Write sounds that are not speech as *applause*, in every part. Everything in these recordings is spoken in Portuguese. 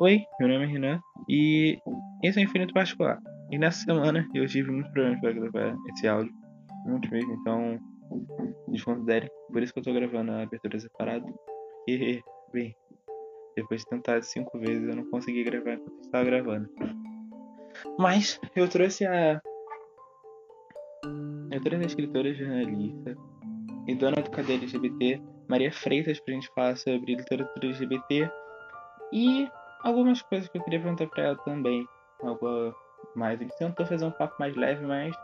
Oi, meu nome é Renan e esse é o Infinito Particular. E nessa semana eu tive muitos problemas para gravar esse áudio, muitos mesmo, então desconsidere. Por isso que eu tô gravando a abertura separada, porque, bem, depois de tentar cinco vezes eu não consegui gravar enquanto estava gravando. Mas eu trouxe a. Eu trouxe a escritora jornalista e dona do cadeia LGBT, Maria Freitas, pra gente falar sobre literatura LGBT e algumas coisas que eu queria perguntar pra ela também. Algo mais. Ele tentou fazer um papo mais leve, mas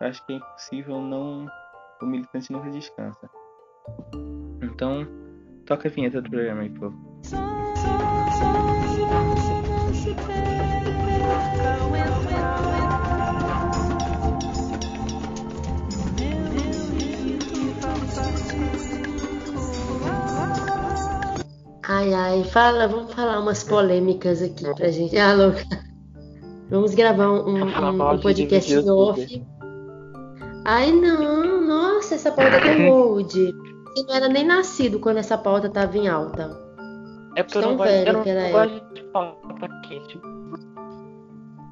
eu acho que é impossível não. O militante nunca descansa. Então, toca a vinheta do programa aí, favor. Ai, ai, fala, vamos falar umas polêmicas aqui pra gente. Ah, louca. Vamos gravar um, um- um podcast o off. Ai, não, nossa, essa pauta tem old. Você não era nem nascido quando essa pauta tava em alta. É porque eu Tão não gosto, velho eu não é. gosto de pauta quente.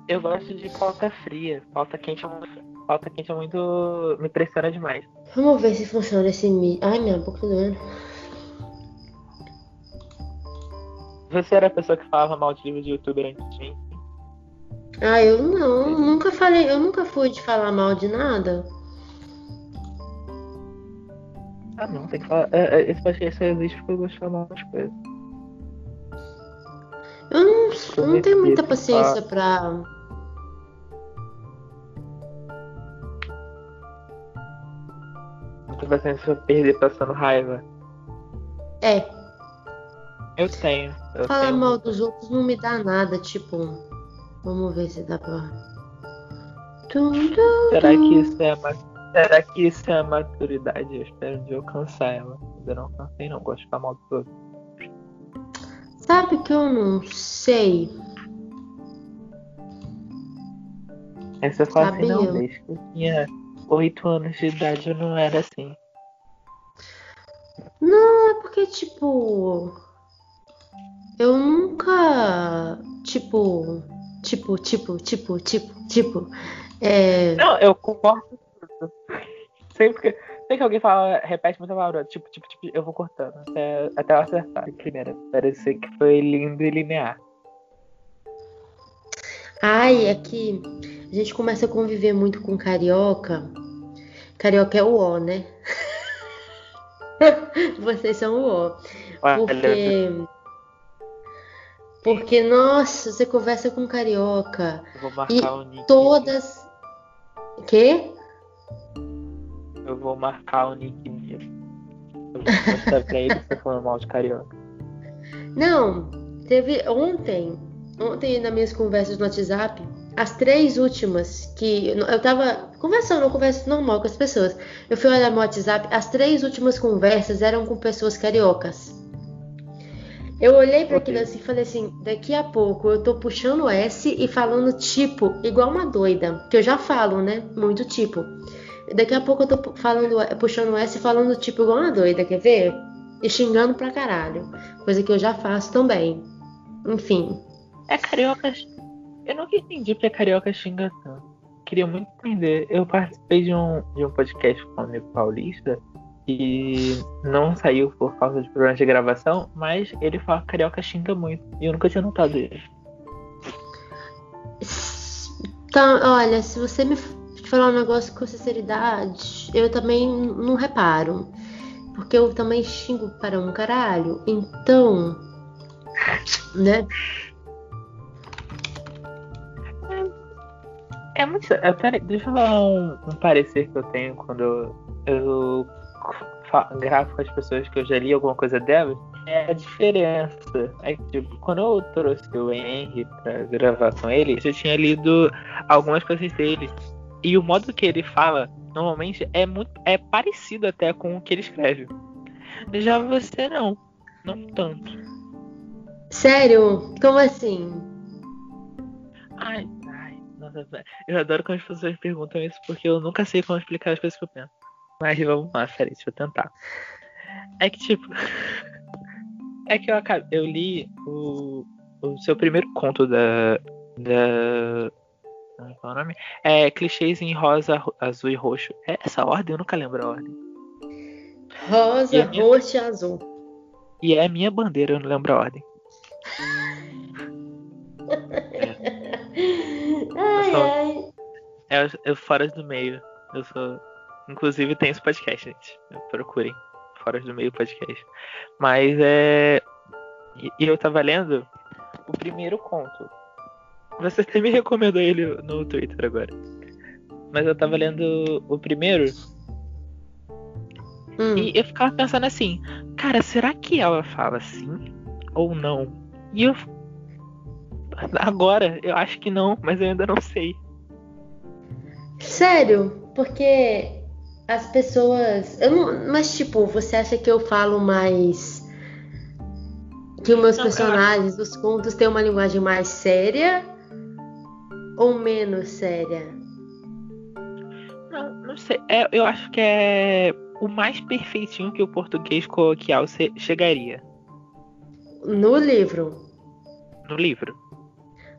Eu gosto de pauta fria. Pauta quente é muito, pauta quente é muito. me pressiona demais. Vamos ver se funciona esse mi. Ai, minha boca tá doendo. Você era a pessoa que falava mal de livro de youtuber antes de mim? Ah, eu não, nunca falei, eu nunca fui de falar mal de nada. Ah não, tem que falar. é, é, Esse podcast só existe porque eu gosto de falar mal das coisas. Eu não, eu não tenho muita paciência pra. Muita paciência pra perder passando raiva. É, Eu tenho. Eu falar tenho mal dos outros não me dá nada, tipo. Vamos ver se dá pra. Tum, tum, Será que isso é Será que isso é a maturidade? Eu espero dia alcançar ela. Ainda não alcancei não, gosto de falar mal dos outros. Sabe que eu não sei. Aí você fala assim, não, desde que eu tinha 8 anos de idade eu não era assim. Não, é porque, tipo. Eu nunca. Tipo. Tipo, tipo, tipo, tipo, tipo. É. Não, eu concordo com tudo. Sempre que, sempre que alguém fala, repete muita palavra, tipo, tipo, tipo, eu vou cortando até, até eu acertar. Primeiro, parecer que foi lindo e linear. Ai, é que a gente começa a conviver muito com carioca. Carioca é o O, né? *laughs* Vocês são o O. Olha, Porque. Porque, nossa, você conversa com carioca. eu vou marcar E o nick. Todas. Quê? Eu vou marcar o nick dele. Eu vou mostrar pra ele que você falando mal de carioca. Não, teve ontem. Ontem, nas minhas conversas no WhatsApp, as três últimas que eu tava conversando, eu converso normal com as pessoas. Eu fui olhar meu WhatsApp, as três últimas conversas eram com pessoas cariocas. Eu olhei para aquilo assim e falei assim: daqui a pouco eu tô puxando S e falando tipo, igual uma doida, que eu já falo, né? Muito tipo. Daqui a pouco eu tô falando, puxando S e falando tipo igual uma doida, quer ver? E xingando pra caralho. Coisa que eu já faço também. Enfim. É carioca. Eu nunca entendi porque carioca xinga tanto. Queria muito entender. Eu participei de um, de um podcast com um amigo paulista e não saiu por causa de problemas de gravação, mas ele fala que carioca xinga muito. E eu nunca tinha notado isso. Então, olha, se você me falar um negócio com sinceridade, eu também não reparo. Porque eu também xingo para um caralho. Então, né? É muito. é, peraí, deixa eu falar um, um parecer que eu tenho quando eu, eu gravo com as pessoas que eu já li alguma coisa delas. É a diferença. É que, tipo, quando eu trouxe o Henry pra gravar com ele, eu tinha lido algumas coisas dele. E o modo que ele fala, normalmente, é muito. é parecido até com o que ele escreve. Já você não. Não tanto. Sério? Como assim? Ai, ai, nossa, eu adoro quando as pessoas perguntam isso porque eu nunca sei como explicar as coisas que eu penso. Mas vamos lá, sério, deixa eu tentar. É que tipo. *laughs* É que eu acabei. Eu li o, o seu primeiro conto da. da qual é o nome? É clichês em rosa, azul e roxo. É essa ordem? Eu nunca lembro a ordem. Rosa, é minha... roxo e azul. E é a minha bandeira, eu não lembro a ordem. *laughs* ai, sou... ai. É, eu fora do meio. Eu sou. Inclusive tem esse podcast, gente. Procurem. Fora do meio podcast. Mas é. E eu tava lendo o primeiro conto. Você até me recomendou ele no Twitter agora. Mas eu tava lendo o primeiro. Hum. E eu ficava pensando assim, cara, será que ela fala assim? Ou não? E eu. Agora, eu acho que não, mas eu ainda não sei. Sério? Porque as pessoas. Não... Mas, tipo, você acha que eu falo mais. Que os meus personagens dos contos têm uma linguagem mais séria? Ou menos séria? Não, não sei. É, eu acho que é o mais perfeitinho que o português coloquial chegaria. No livro. No livro.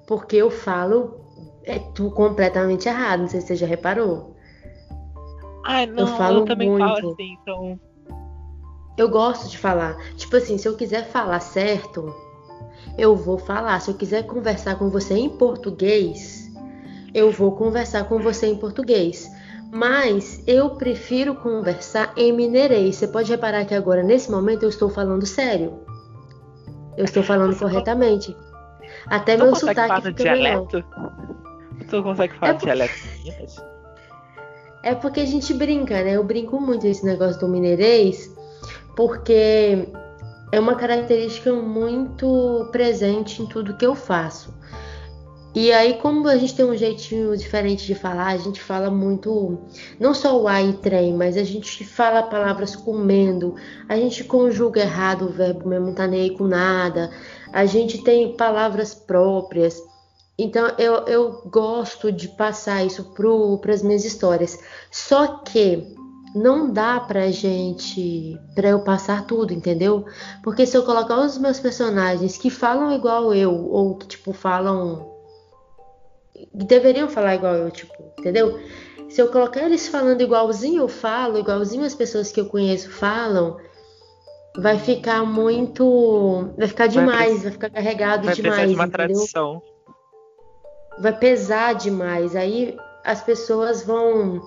Porque eu falo é tu completamente errado, não sei se você já reparou. Ah, não, eu, falo eu também muito. falo assim, então. Eu gosto de falar. Tipo assim, se eu quiser falar certo, eu vou falar. Se eu quiser conversar com você em português, eu vou conversar com você em português. Mas eu prefiro conversar em mineirês. Você pode reparar que agora, nesse momento, eu estou falando sério. Eu estou falando corretamente. Até meu sotaque fica dialeto? melhor. Tu consegue falar é dialeto É porque a gente brinca, né? Eu brinco muito esse negócio do mineirês, porque é uma característica muito presente em tudo que eu faço. E aí, como a gente tem um jeitinho diferente de falar, a gente fala muito, não só o ai trem, mas a gente fala palavras comendo, a gente conjuga errado o verbo mesmo, tá nem aí com nada, a gente tem palavras próprias. Então eu, eu gosto de passar isso para as minhas histórias. Só que não dá pra gente, pra eu passar tudo, entendeu? Porque se eu colocar os meus personagens que falam igual eu, ou que tipo falam. deveriam falar igual eu, tipo, entendeu? Se eu colocar eles falando igualzinho eu falo, igualzinho as pessoas que eu conheço falam, vai ficar muito. Vai ficar demais, vai, vai ficar carregado vai demais. De uma entendeu? tradição vai pesar demais. Aí as pessoas vão.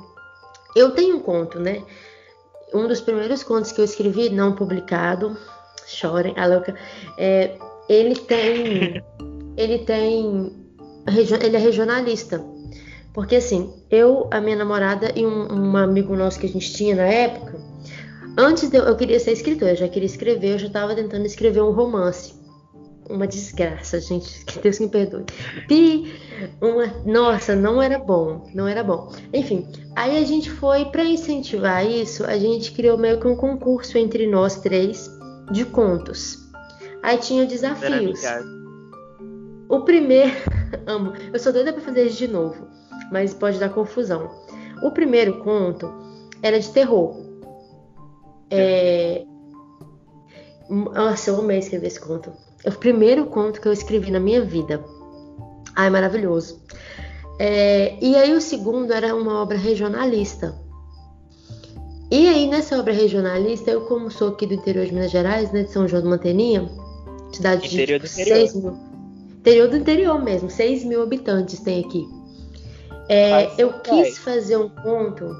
Eu tenho um conto, né? Um dos primeiros contos que eu escrevi, não publicado, chorem, a louca. É, ele tem. *laughs* ele tem. Ele é regionalista. Porque assim, eu, a minha namorada e um, um amigo nosso que a gente tinha na época, antes de eu, eu queria ser escritor, eu já queria escrever, eu já estava tentando escrever um romance uma desgraça, gente. *laughs* Que Deus me perdoe. Pi, uma, nossa, não era bom, não era bom. Enfim, aí a gente foi para incentivar isso, a gente criou meio que um concurso entre nós três de contos. Aí tinha desafios. O primeiro, *laughs* amo. Eu sou doida para fazer isso de novo, mas pode dar confusão. O primeiro conto era de terror. É... Nossa, eu amei escrever esse conto. É o primeiro conto que eu escrevi na minha vida. Ai, maravilhoso. É, e aí o segundo era uma obra regionalista. E aí nessa obra regionalista, eu como sou aqui do interior de Minas Gerais, né, de São João do Manteninha, cidade interior de tipo, 6 mil, interior do interior mesmo, 6 mil habitantes tem aqui. É, eu quis fazer um conto.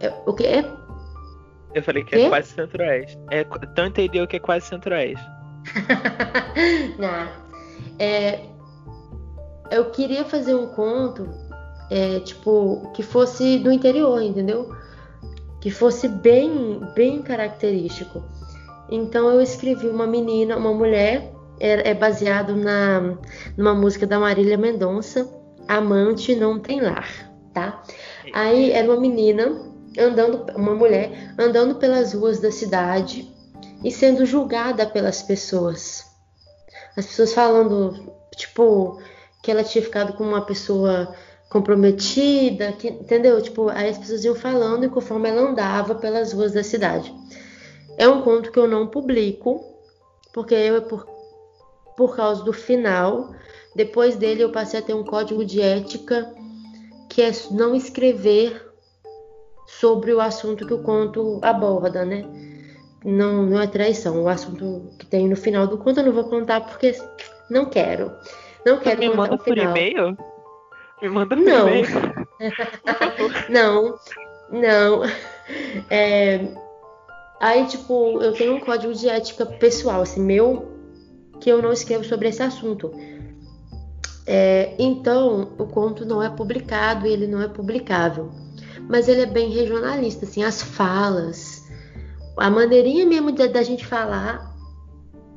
É, o que é? Eu falei que, que? é quase centro-oeste. É tão interior que é quase centro-oeste. *laughs* Não. É, eu queria fazer um conto, é, tipo, que fosse do interior, entendeu? Que fosse bem, bem característico. Então eu escrevi uma menina, uma mulher, é, é baseado na numa música da Marília Mendonça, Amante não tem lar, tá? Aí era uma menina andando, uma mulher andando pelas ruas da cidade e sendo julgada pelas pessoas. As pessoas falando, tipo, que ela tinha ficado com uma pessoa comprometida, que, entendeu? Tipo, aí as pessoas iam falando e conforme ela andava pelas ruas da cidade. É um conto que eu não publico, porque eu, por, por causa do final. Depois dele, eu passei a ter um código de ética que é não escrever sobre o assunto que o conto aborda, né? Não, não é traição. O assunto que tem no final do conto eu não vou contar porque não quero. Não quero Me contar manda o por e-mail? Me manda por Não. e-mail. *laughs* Não, não. É, Aí, tipo, eu tenho um código de ética pessoal, assim, meu, que eu não escrevo sobre esse assunto. É, então, o conto não é publicado e ele não é publicável. Mas ele é bem regionalista, assim, as falas, a maneirinha mesmo da, gente falar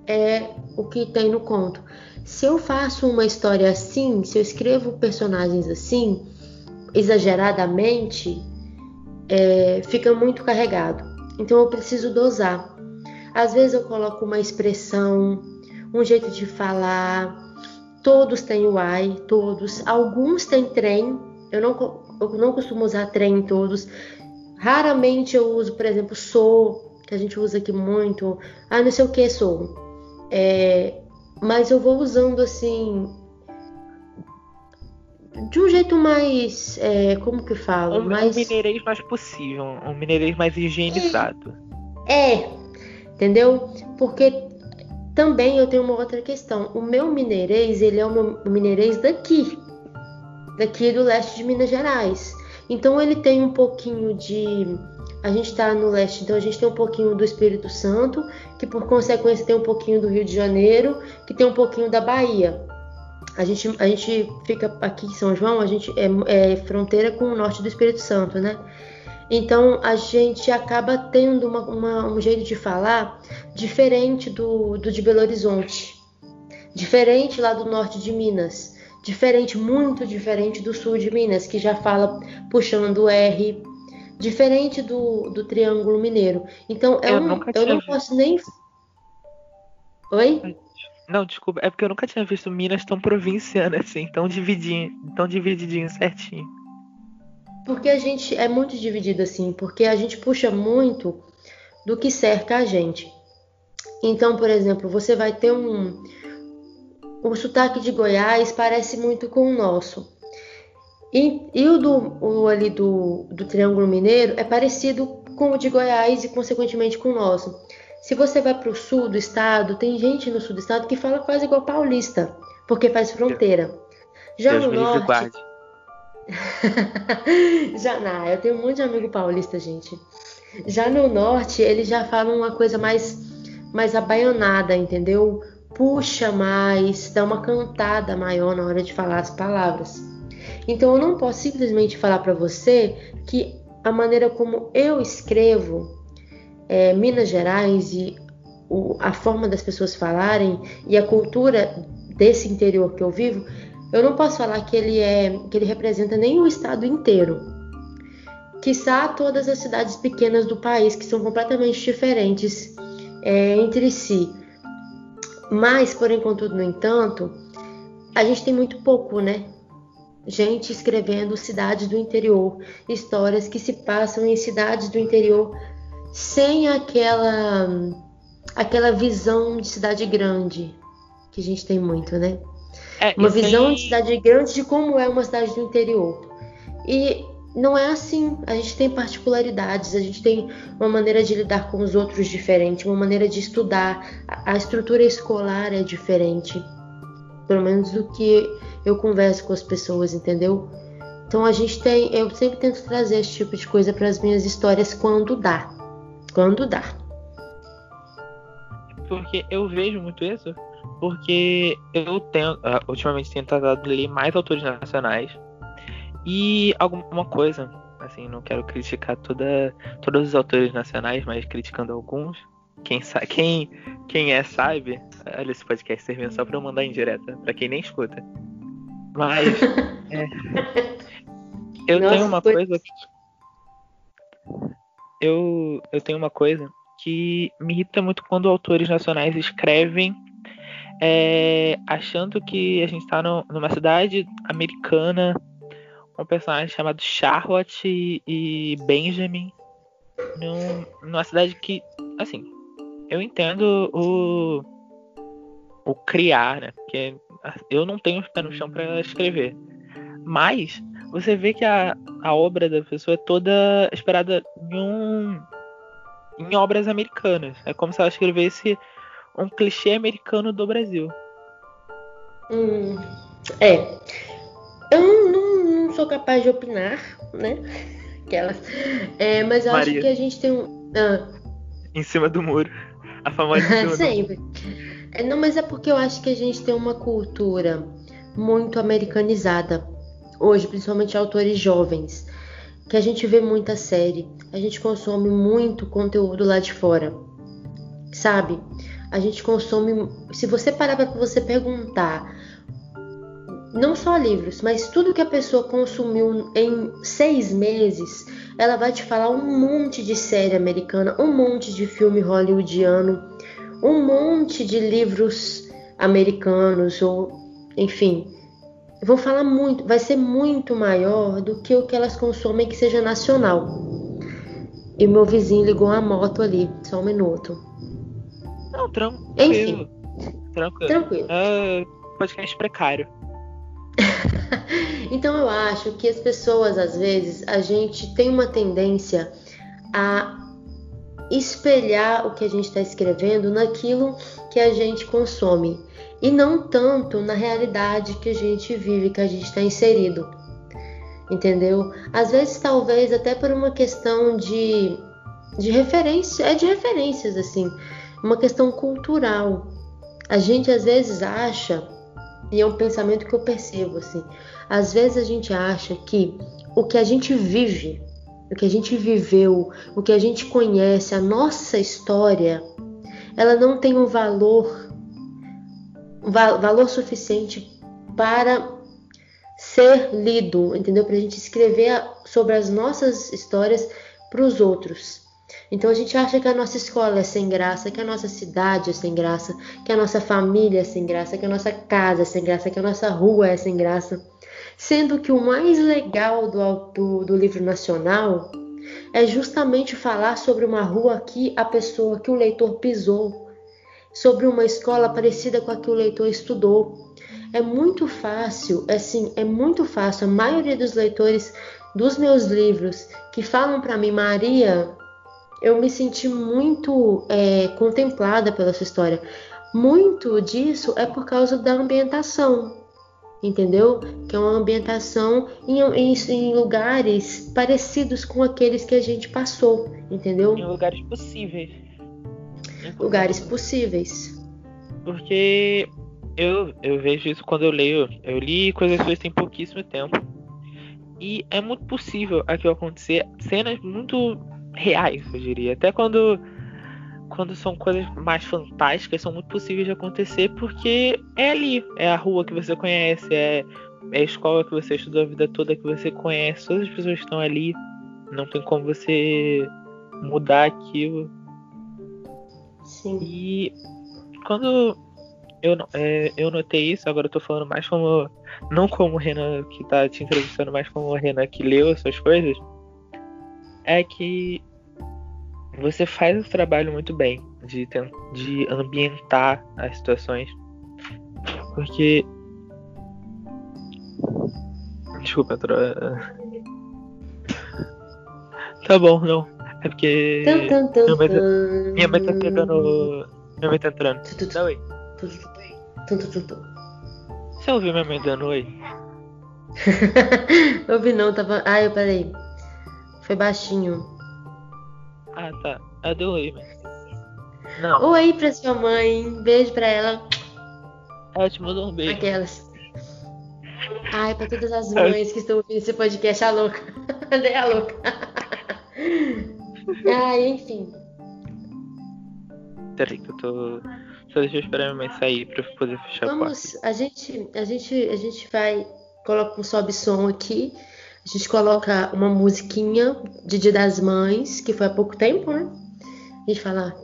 é o que tem no conto. Se eu faço uma história assim, se eu escrevo personagens assim, exageradamente, é, fica muito carregado. Então eu preciso dosar. Às vezes eu coloco uma expressão, um jeito de falar. Todos têm o ai, todos. Alguns têm trem. Eu não, eu não costumo usar trem em todos. Raramente eu uso, por exemplo, sou, que a gente usa aqui muito. Ah, não sei o que sou. É, mas eu vou usando assim. De um jeito mais. é, como que eu falo? Um, um mais... mineirês mais possível, um mineirês mais higienizado. É, entendeu? Porque também eu tenho uma outra questão. O meu mineirês, ele é o meu mineirês daqui, daqui do leste de Minas Gerais. Então ele tem um pouquinho de. A gente está no leste, então a gente tem um pouquinho do Espírito Santo, que por consequência tem um pouquinho do Rio de Janeiro, que tem um pouquinho da Bahia. A gente, a gente fica aqui em São João, a gente é, é fronteira com o norte do Espírito Santo, né? Então a gente acaba tendo uma- uma- um jeito de falar diferente do, do de Belo Horizonte, diferente lá do norte de Minas, diferente, muito diferente do sul de Minas, que já fala puxando R, diferente do, do Triângulo Mineiro. Então é Eu um- nunca eu não posso nem. Oi? Não, desculpa, é porque eu nunca tinha visto Minas tão provinciana assim, tão divididinho, tão divididinho certinho. Porque a gente é muito dividido assim, porque a gente puxa muito do que cerca a gente. Então, por exemplo, você vai ter um. O sotaque de Goiás parece muito com o nosso. E, e o, do, o ali do, do Triângulo Mineiro é parecido com o de Goiás e, consequentemente, com o nosso. Se você vai para o sul do estado, tem gente no sul do estado que fala quase igual paulista, porque faz fronteira. Já Deus no norte, *laughs* já não, eu tenho um monte de amigo paulista, gente. Já no norte, eles já falam uma coisa mais, mais abaianada, entendeu? Puxa mais, dá uma cantada maior na hora de falar as palavras. Então eu não posso simplesmente falar para você que a maneira como eu escrevo é, Minas Gerais e o- a forma das pessoas falarem e a cultura desse interior que eu vivo eu não posso falar que ele é que ele representa nem o estado inteiro. Quiçá todas as cidades pequenas do país que são completamente diferentes é, entre si. Mas, porém, contudo, no entanto, a gente tem muito pouco, né? Gente escrevendo cidades do interior, histórias que se passam em cidades do interior sem aquela aquela visão de cidade grande que a gente tem muito, né? É, uma visão de cidade grande de como é uma cidade do interior. E não é assim. A gente tem particularidades, a gente tem uma maneira de lidar com os outros diferente, uma maneira de estudar. A estrutura escolar é diferente. Pelo menos do que eu converso com as pessoas, entendeu? Então a gente tem. Eu sempre tento trazer esse tipo de coisa para as minhas histórias quando dá. Quando dá. Porque eu vejo muito isso, porque eu tenho, ah, ultimamente tenho tentado ler mais autores nacionais. E alguma coisa, assim, não quero criticar toda, todos os autores nacionais, mas criticando alguns. Quem, quem, quem é sabe, olha esse podcast servindo só pra eu mandar indireta, pra quem nem escuta. Mas *laughs* é, eu Nossa, tenho uma foi- coisa que. Eu, eu tenho uma coisa que me irrita muito quando autores nacionais escrevem é, achando que a gente tá no- numa cidade americana com um personagem chamado Charlotte e, e Benjamin num- numa cidade que, assim, eu entendo o o criar, né? Porque eu não tenho pé no chão para escrever. Mas você vê que a, a obra da pessoa é toda esperada em um em obras americanas. É como se ela escrevesse um clichê americano do Brasil. Hum, é. Eu não, não, sou capaz de opinar, né? Aquelas. É, mas eu Maria. acho que a gente tem um. Ah. Em cima do muro. A famosa. *laughs* Sempre. É, não, mas é porque eu acho que a gente tem uma cultura muito americanizada hoje, principalmente autores jovens, que a gente vê muita série, a gente consome muito conteúdo lá de fora, sabe? A gente consome. Se você parar para você perguntar, não só livros, mas tudo que a pessoa consumiu em seis meses, ela vai te falar um monte de série americana, um monte de filme hollywoodiano, um monte de livros americanos ou, enfim, vão falar muito, vai ser muito maior do que o que elas consomem que seja nacional. E meu vizinho ligou a moto ali, só um minuto. Não, tranquilo. Enfim. Tranquilo. Tranquilo. É podcast precário. *laughs* então eu acho que as pessoas, às vezes, a gente tem uma tendência a espelhar o que a gente está escrevendo naquilo que a gente consome e não tanto na realidade que a gente vive, que a gente está inserido. Entendeu? Às vezes, talvez até por uma questão de, de referência, é de referências assim, uma questão cultural. A gente às vezes acha, e é um pensamento que eu percebo assim, às vezes a gente acha que o que a gente vive, o que a gente viveu, o que a gente conhece, a nossa história, ela não tem um valor valor suficiente para ser lido, entendeu? Para a gente escrever sobre as nossas histórias para os outros. Então a gente acha que a nossa escola é sem graça, que a nossa cidade é sem graça, que a nossa família é sem graça, que a nossa casa é sem graça, que a nossa rua é sem graça. Sendo que o mais legal do, do, do livro nacional é justamente falar sobre uma rua que a pessoa, que o leitor pisou, sobre uma escola parecida com a que o leitor estudou. É muito fácil, assim, é muito fácil. A maioria dos leitores dos meus livros que falam para mim, Maria, eu me senti muito é, contemplada pela sua história. Muito disso é por causa da ambientação, entendeu? Que é uma ambientação em, em, em, lugares parecidos com aqueles que a gente passou, entendeu? Em lugares possíveis lugares possíveis. Porque eu, eu vejo isso quando eu leio. Eu li coisas suas tem pouquíssimo tempo. E é muito possível aquilo acontecer. Cenas muito reais, eu diria. Até quando, quando são coisas mais fantásticas, são muito possíveis de acontecer porque é ali. É a rua que você conhece, é, é a escola que você estudou a vida toda que você conhece. Todas as pessoas estão ali. Não tem como você mudar aquilo. Sim. E quando eu, é, eu notei isso, agora eu tô falando mais como. Não como o Renan que tá te entrevistando, mas como o Renan que leu essas coisas. É que você faz o trabalho muito bem de, de ambientar as situações. Porque. Desculpa, tro... Tá bom, não. É porque. Tum, tum, tum, minha, mãe tá, minha mãe tá pegando. Minha mãe tá entrando. Dá oi. Você ouviu minha mãe dando oi? *laughs* ouvi não, tava. Eu parei. Foi baixinho. Ah, tá. Ela deu oi, mas. Não. Oi pra sua mãe. Beijo pra ela. Ela te mandou um beijo. Aquelas. Ai, pra todas as *laughs* mães que estão ouvindo esse podcast, a louca. *laughs* Cadê a louca? *laughs* Ah, enfim. Peraí que eu tô. Só deixa eu esperar minha mãe sair pra eu poder fechar Vamos, a gente, a gente, a gente vai. Coloca um sobe som aqui. A gente coloca uma musiquinha de Dia das Mães, que foi há pouco tempo, né? A gente fala.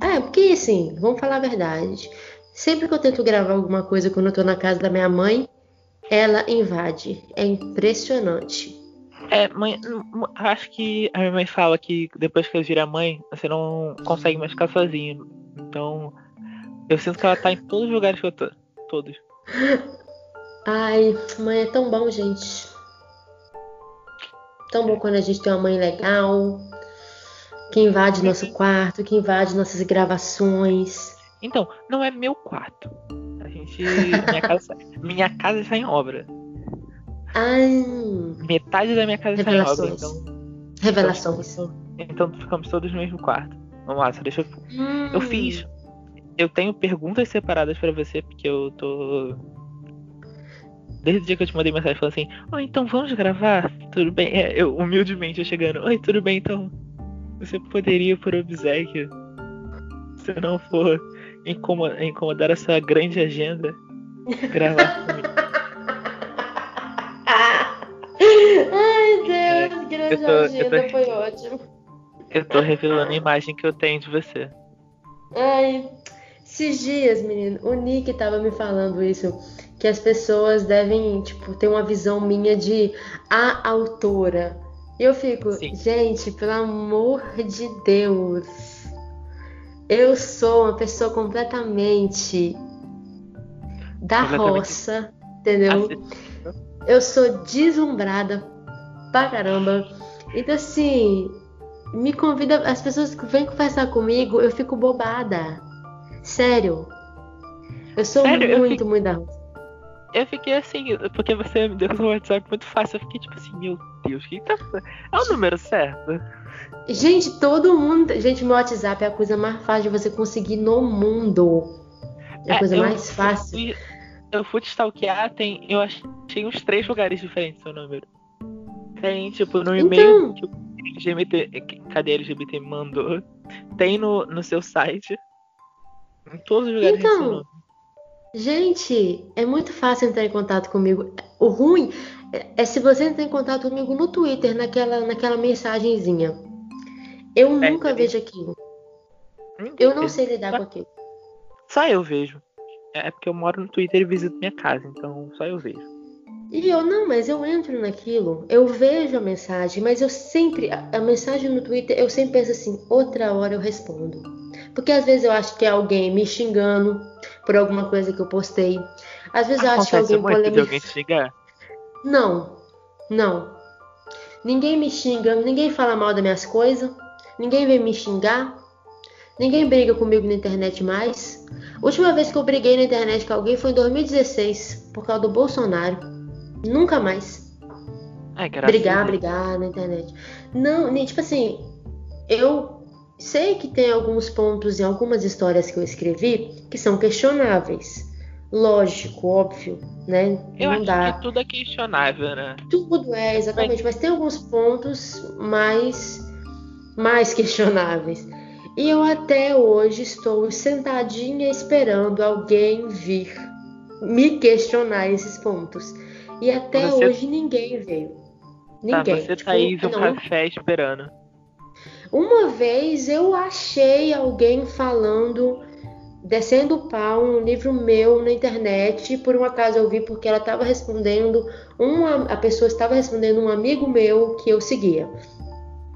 Ah, porque assim, vamos falar a verdade. Sempre que eu tento gravar alguma coisa quando eu tô na casa da minha mãe, ela invade. É impressionante. É, mãe, acho que a minha mãe fala que depois que eu vira mãe, você não consegue mais ficar sozinho. Então, Eu sinto que ela tá em todos os lugares que eu tô. Todos. Ai, mãe é tão bom, gente. Tão bom quando a gente tem uma mãe legal, que invade nosso quarto, que invade nossas gravações. Então, não é meu quarto. A gente. Minha casa, *laughs* minha casa está em obra. Ai, Metade da minha casa está em obra. Então, revelações. então ficamos todos no mesmo quarto. Vamos lá, só deixa eu. Hum, Eu fiz. Eu tenho perguntas separadas pra você, porque eu tô. Desde o dia que eu te mandei mensagem falando assim, oh, então vamos gravar? Tudo bem? É, eu humildemente eu chegando, oi, tudo bem, então. Você poderia, por obséquio, se não for incomo- incomodar a sua grande agenda, gravar *laughs* comigo. Ai, Deus, grande eu tô- agenda, tô- foi ótimo. Eu tô revelando a imagem que eu tenho de você. Ai, esses dias, menino, o Nick tava me falando isso, que as pessoas devem, tipo, ter uma visão minha de a autora. E eu fico, Sim. gente, pelo amor de Deus. Eu sou uma pessoa completamente da Completamente roça, entendeu? Eu sou deslumbrada pra caramba. Então, assim, me convida. As pessoas que vêm conversar comigo, eu fico bobada. Sério. Eu sou Sério? Eu muito, fico- muito da roça. Eu fiquei assim, porque você me deu um WhatsApp muito fácil. Eu fiquei tipo assim, meu Deus, o que tá. É o número certo? Gente, todo mundo. Gente, meu WhatsApp é a coisa mais fácil de você conseguir no mundo. É a coisa eu mais fácil. Eu fui te stalkear, tem. Eu achei uns três lugares diferentes seu número. Tem, tipo, no Então. e-mail que o LGBT, cadê LGBT mandou. Tem no, no seu site. Em todos os lugares tem seu Então, nome. Gente, é muito fácil entrar em contato comigo. O ruim é, é se você entrar em contato comigo no Twitter, naquela, naquela mensagenzinha. Eu É, nunca entendi. vejo aquilo. Eu não sei lidar com aquilo. Só eu vejo. É porque eu moro no Twitter e visito minha casa, então só eu vejo. E eu não, mas eu entro naquilo, eu vejo a mensagem, mas eu sempre, a, a mensagem no Twitter, eu sempre penso assim, outra hora eu respondo. Porque às vezes eu acho que é alguém me xingando por alguma coisa que eu postei. Às vezes eu acho que Acontece alguém muito de polemica. alguém te xingar. Não, não. Ninguém me xinga, ninguém fala mal das minhas coisas, ninguém vem me xingar, ninguém briga comigo na internet mais. A última vez que eu briguei na internet com alguém foi em 2016, por causa do Bolsonaro. Nunca mais. É, brigar, brigar na internet. Não, nem tipo assim, eu sei que tem alguns pontos em algumas histórias que eu escrevi que são questionáveis. Lógico, óbvio, né? Eu Não acho dá. que tudo é questionável, né? Tudo é, exatamente, mas tem alguns pontos mais, mais questionáveis. E eu até hoje estou sentadinha esperando alguém vir me questionar esses pontos. E até Você- hoje ninguém veio. Tá, Ninguém. você Tipo, tá aí no não. café esperando. Uma vez eu achei alguém falando, descendo o pau um livro meu na internet, por um acaso eu vi porque ela estava respondendo, uma, a pessoa estava respondendo um amigo meu que eu seguia.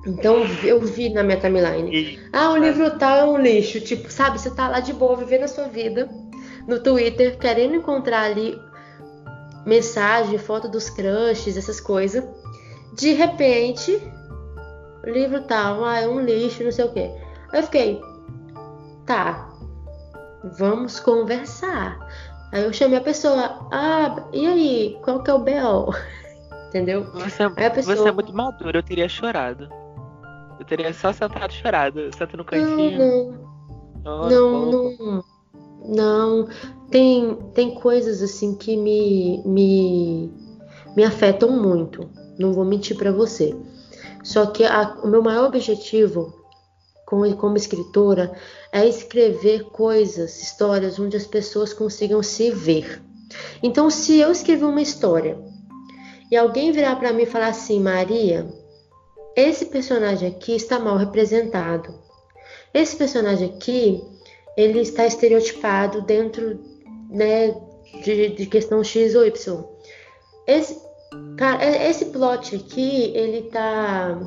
Então eu vi na minha timeline. Ah, o livro tal é um lixo. Tipo, sabe, você tá lá de boa, vivendo a sua vida no Twitter, querendo encontrar ali mensagem, foto dos crushes, essas coisas. De repente, o livro tal, ah, é um lixo, não sei o quê. Aí eu fiquei, tá, vamos conversar. Aí eu chamei a pessoa, ah, e aí, qual que é o B.O.? *laughs* Entendeu? você, a pessoa- você é muito maduro, eu teria chorado. Eu teria só sentado chorado. Senta no Não, cantinho. não. Não, fofo. não, não. Tem, tem coisas assim que me, me, me afetam muito. Não vou mentir pra você. Só que a- o meu maior objetivo como, como escritora é escrever coisas, histórias onde as pessoas consigam se ver. Então, se eu escrever uma história e alguém virar pra mim e falar assim, Maria, esse personagem aqui está mal representado. Esse personagem aqui, ele está estereotipado dentro, né, de, de questão X ou Y. Esse, cara, é- esse plot aqui, ele tá,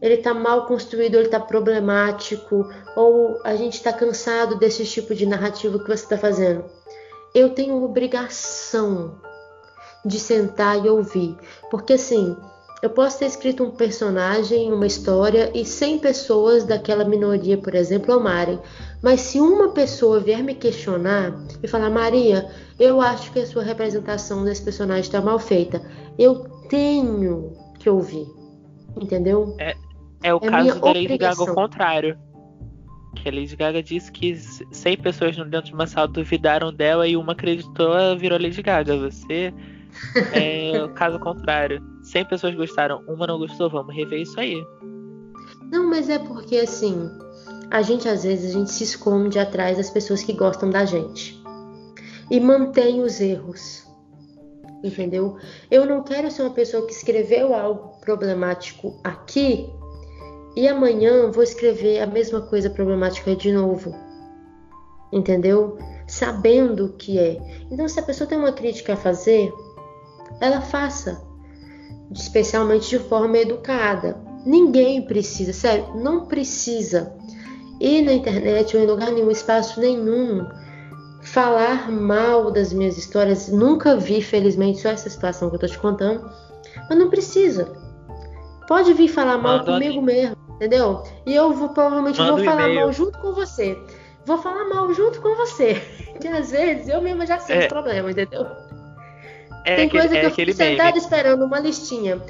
ele tá mal construído, ele tá problemático, ou a gente tá cansado desse tipo de narrativa que você tá fazendo. Eu tenho obrigação de sentar e ouvir, porque assim, eu posso ter escrito um personagem, uma história e 100 pessoas daquela minoria, por exemplo, amarem. Mas se uma pessoa vier me questionar e falar, Maria, eu acho que a sua representação desse personagem está mal feita, eu tenho que ouvir. Entendeu? É, é o é caso da Lady Gaga ao contrário. Que a Lady Gaga disse que 100 pessoas dentro de uma sala duvidaram dela e uma acreditou, virou Lady Gaga. Você é *laughs* o caso contrário. 100 pessoas gostaram, uma não gostou, vamos rever isso aí. Não, mas é porque assim, a gente às vezes a gente se esconde atrás das pessoas que gostam da gente e mantém os erros. Entendeu? Eu não quero ser uma pessoa que escreveu algo problemático aqui e amanhã vou escrever a mesma coisa problemática de novo. Entendeu? Sabendo que é. Então, se a pessoa tem uma crítica a fazer, ela faça, especialmente de forma educada. Ninguém precisa, sério, não precisa ir na internet ou em lugar nenhum, espaço nenhum, falar mal das minhas histórias. Nunca vi, felizmente, só essa situação que eu tô te contando, mas não precisa. Pode vir falar mal Manda comigo mesmo, entendeu? E eu vou, provavelmente Manda vou falar mal junto com você. Vou falar mal junto com você. *laughs* Que às vezes eu mesma já sei é. os problemas, entendeu? É Tem aquele, coisa que é eu fico sentada esperando uma listinha.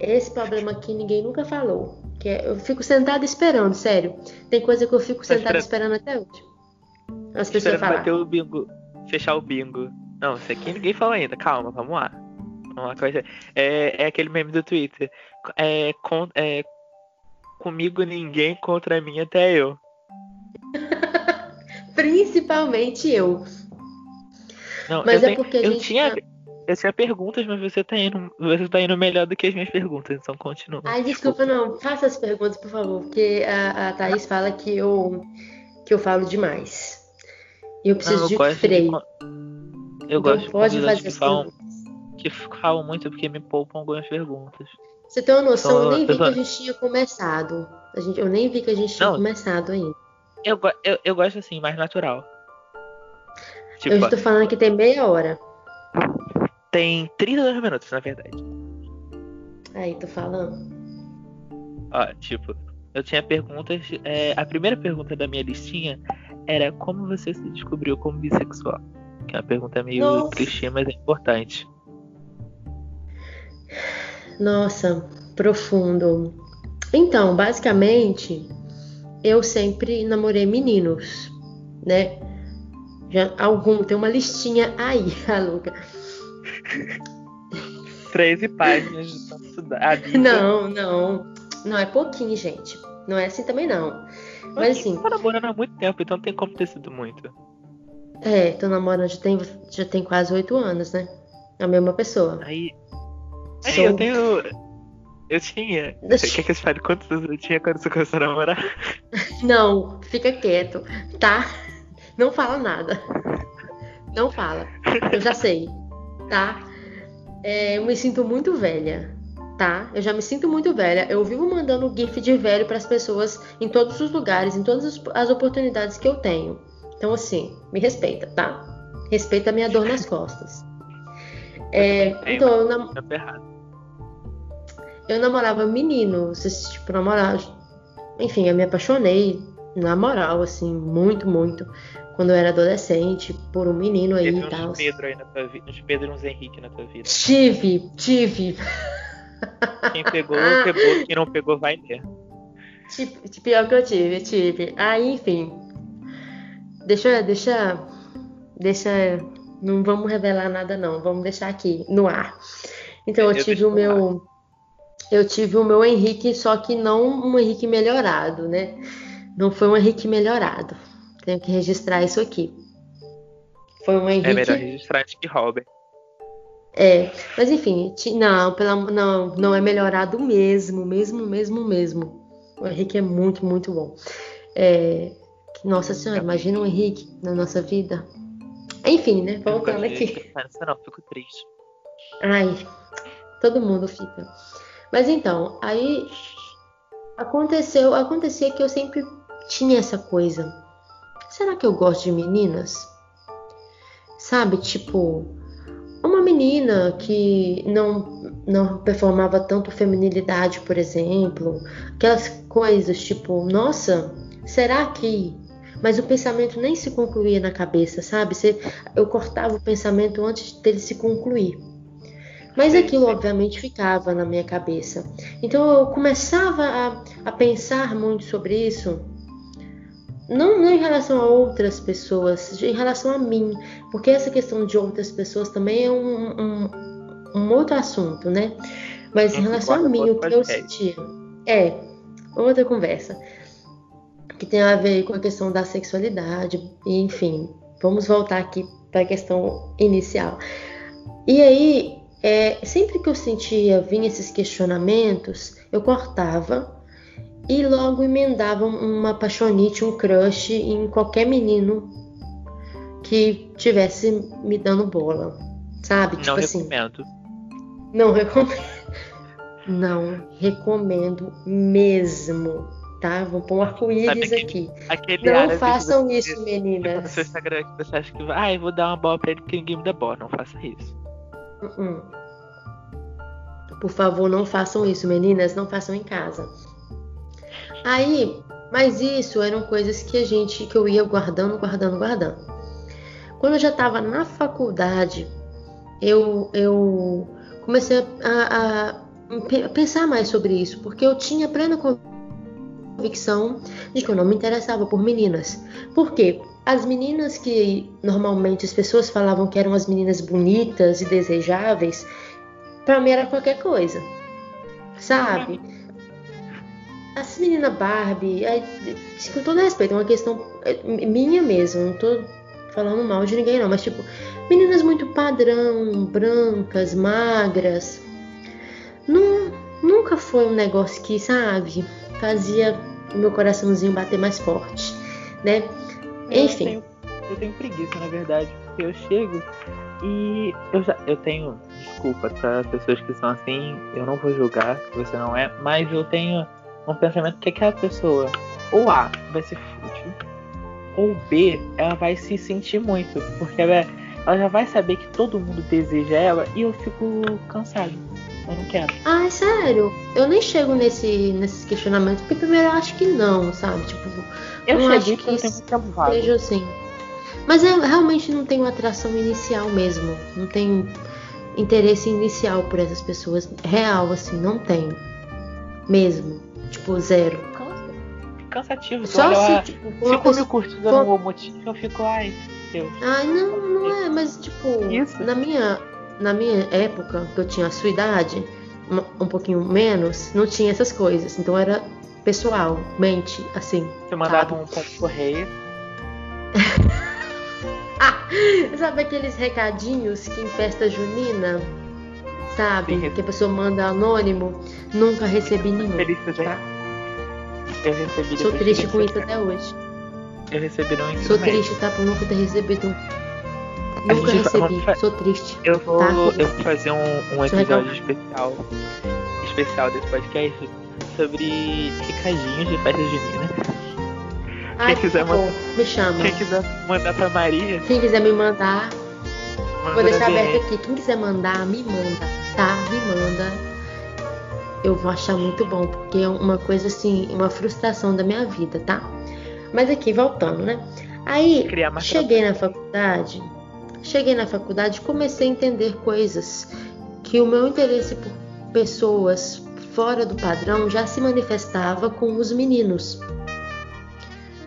Esse problema aqui ninguém nunca falou. Que é, eu fico sentada esperando, sério. Tem coisa que eu fico tá sentada esperando até hoje. As pessoas falar. bater o bingo, fechar o bingo. Não, isso aqui ninguém falou ainda. Calma, vamos lá. Uma coisa. É, é aquele meme do Twitter. É, com, é, comigo ninguém contra mim até eu. *laughs* Principalmente eu. Não, Mas eu é tenho, porque a eu gente. Tinha, tá... Eu tinha perguntas, mas você tá indo, você tá indo melhor do que as minhas perguntas, então continua. Ai, desculpa, não. Faça as perguntas, por favor, porque a, a Thaís fala que eu, que eu falo demais. E eu preciso não, eu de freio. De, eu então, gosto pode de fazer que falam, que falam muito porque me poupam algumas perguntas. Você tem uma noção, então, eu nem vi que a gente tinha começado. A gente, eu nem vi que a gente tinha não, começado ainda. Eu, eu, eu gosto assim, mais natural. Tipo, eu estou falando que tem meia hora. Tem 32 minutos, na verdade. Aí, tô falando. Ó, tipo, eu tinha perguntas. É, a primeira pergunta da minha listinha era como você se descobriu como bissexual? Que é uma pergunta meio Nossa. clichê, mas é importante. Nossa, profundo. Então, basicamente, eu sempre namorei meninos, né? Já algum, tem uma listinha aí, *laughs* a Luca. *laughs* 13 páginas de estudar. Não, não. Não é pouquinho, gente. Não é assim também, não. Mas assim. Tá namorando há muito tempo, então tem como ter sido muito. É, tô namorando já tem, já tem quase oito anos, né? A mesma pessoa. Aí. Aí Sou... eu tenho. Eu tinha. Você quer que eu fale quantos anos eu tinha quando você começou a namorar? *laughs* Não, fica quieto, tá? Não fala nada. Não fala. Eu já sei tá? É, eu me sinto muito velha, tá? Eu já me sinto muito velha. Eu vivo mandando GIF de velho para as pessoas em todos os lugares, em todas as oportunidades que eu tenho. Então, assim, me respeita, tá? Respeita a minha dor nas costas. *laughs* É, então, eu, nam... eu namorava meninos, tipo, namorava. Enfim, eu me apaixonei, na moral, assim, muito, muito quando eu era adolescente, por um menino aí e tal. Pedro aí na tua vida, uns Pedro e uns Henrique na tua vida. Tive, tive. Quem pegou, pegou, quem não pegou, vai ter. Pior que eu tive, tive. Aí, enfim. Deixa, deixa, deixa, não vamos revelar nada não, vamos deixar aqui no ar. Então eu, eu tive o meu, eu tive o meu Henrique, só que não um Henrique melhorado, né? Não foi um Henrique melhorado. Tenho que registrar isso aqui. Foi um Henrique. É melhor registrar que Robert. É, mas enfim, não, pela, não, não é melhorado mesmo, mesmo, mesmo, mesmo. O Henrique é muito, muito bom. É, nossa senhora, imagina o Henrique na nossa vida. Enfim, né? Voltando aqui. Não, fico triste. Ai, todo mundo fica. Mas então, aí aconteceu, acontecia que eu sempre tinha essa coisa. Será que eu gosto de meninas? Sabe, tipo, uma menina que não, não performava tanto feminilidade, por exemplo, aquelas coisas tipo, nossa, será que. Mas o pensamento nem se concluía na cabeça, sabe? Eu cortava o pensamento antes dele se concluir. Mas aquilo, obviamente, ficava na minha cabeça. Então eu começava a, a pensar muito sobre isso não, não em relação a outras pessoas, em relação a mim, porque essa questão de outras pessoas também é um, um, um outro assunto, né? Mas em relação a mim, o que eu sentia é outra conversa que tem a ver com a questão da sexualidade, enfim, vamos voltar aqui para a questão inicial. E aí, é, sempre que eu sentia vinha esses questionamentos, eu cortava e logo emendavam uma paixonite, um crush em qualquer menino que tivesse me dando bola, sabe? Não tipo assim, recomendo. Assim, não recomendo. *laughs* Não recomendo mesmo, tá? Vou pôr um arco-íris aqui. não façam isso, você, meninas. No seu Instagram que você acha que vai, ah, vou dar uma bola pra ele porque ninguém me dá bola. Não faça isso. Uh -uh. Por favor, não façam isso, meninas. Não façam em casa. Aí, mas isso eram coisas que a gente, que eu ia guardando, guardando, guardando. Quando eu já estava na faculdade, eu, eu comecei a, a, pensar mais sobre isso, porque eu tinha plena convicção de que eu não me interessava por meninas. Por quê? As meninas que normalmente as pessoas falavam que eram as meninas bonitas e desejáveis, para mim era qualquer coisa, sabe? As menina Barbie, é, com todo respeito, é uma questão é, minha mesmo, não tô falando mal de ninguém não, mas tipo, meninas muito padrão, brancas, magras, não, nunca foi um negócio que, sabe, fazia meu coraçãozinho bater mais forte, né? Enfim. Eu tenho, eu tenho preguiça, na verdade, porque eu chego e eu já eu tenho desculpa para pessoas que são assim, eu não vou julgar, você não é, mas eu tenho um pensamento que aquela pessoa, ou A, vai ser fútil, ou B, ela vai se sentir muito, porque ela, ela já vai saber que todo mundo deseja ela e eu fico cansado. Eu não quero. Ah, sério? Eu nem chego nesse, nesses questionamentos, porque primeiro eu acho que não, sabe? Tipo, eu não acho que seja assim. Mas eu realmente não tenho atração inicial mesmo. Não tenho interesse inicial por essas pessoas. Real, assim, não tenho. Mesmo. Tipo, zero. Cansa. Cansativo. Só olha se, tipo, cinco pessoa... mil curtidas for... no motivo, eu fico, ai, Deus. Ai, não, não é, mas tipo, Isso. na minha, na minha época, que eu tinha a sua idade, um, pouquinho menos, não tinha essas coisas. Então era pessoal, mente, assim. Você mandava sabe? um ponto correio. *laughs* sabe aqueles recadinhos que em festa junina sabe? Que a pessoa manda anônimo. Nunca recebi nenhum. Tá? Eu recebi Sou triste com isso até hoje. Eu recebi não Sou triste, tá? Por nunca ter recebido. Nunca recebi, fa... sou triste. Eu vou, tá? eu vou fazer um, um episódio especial especial desse podcast sobre recadinhos de festa junina. Ai, quem quiser mandar, me chama. Quem quiser mandar pra Maria. Quem quiser me mandar, vou deixar aberto aqui. Quem quiser mandar, me manda tá, me manda. Eu vou achar muito bom, porque é uma coisa assim, uma frustração da minha vida, tá? Mas aqui, voltando, né? Aí, cheguei na faculdade, cheguei na faculdade e comecei a entender coisas que o meu interesse por pessoas fora do padrão já se manifestava com os meninos.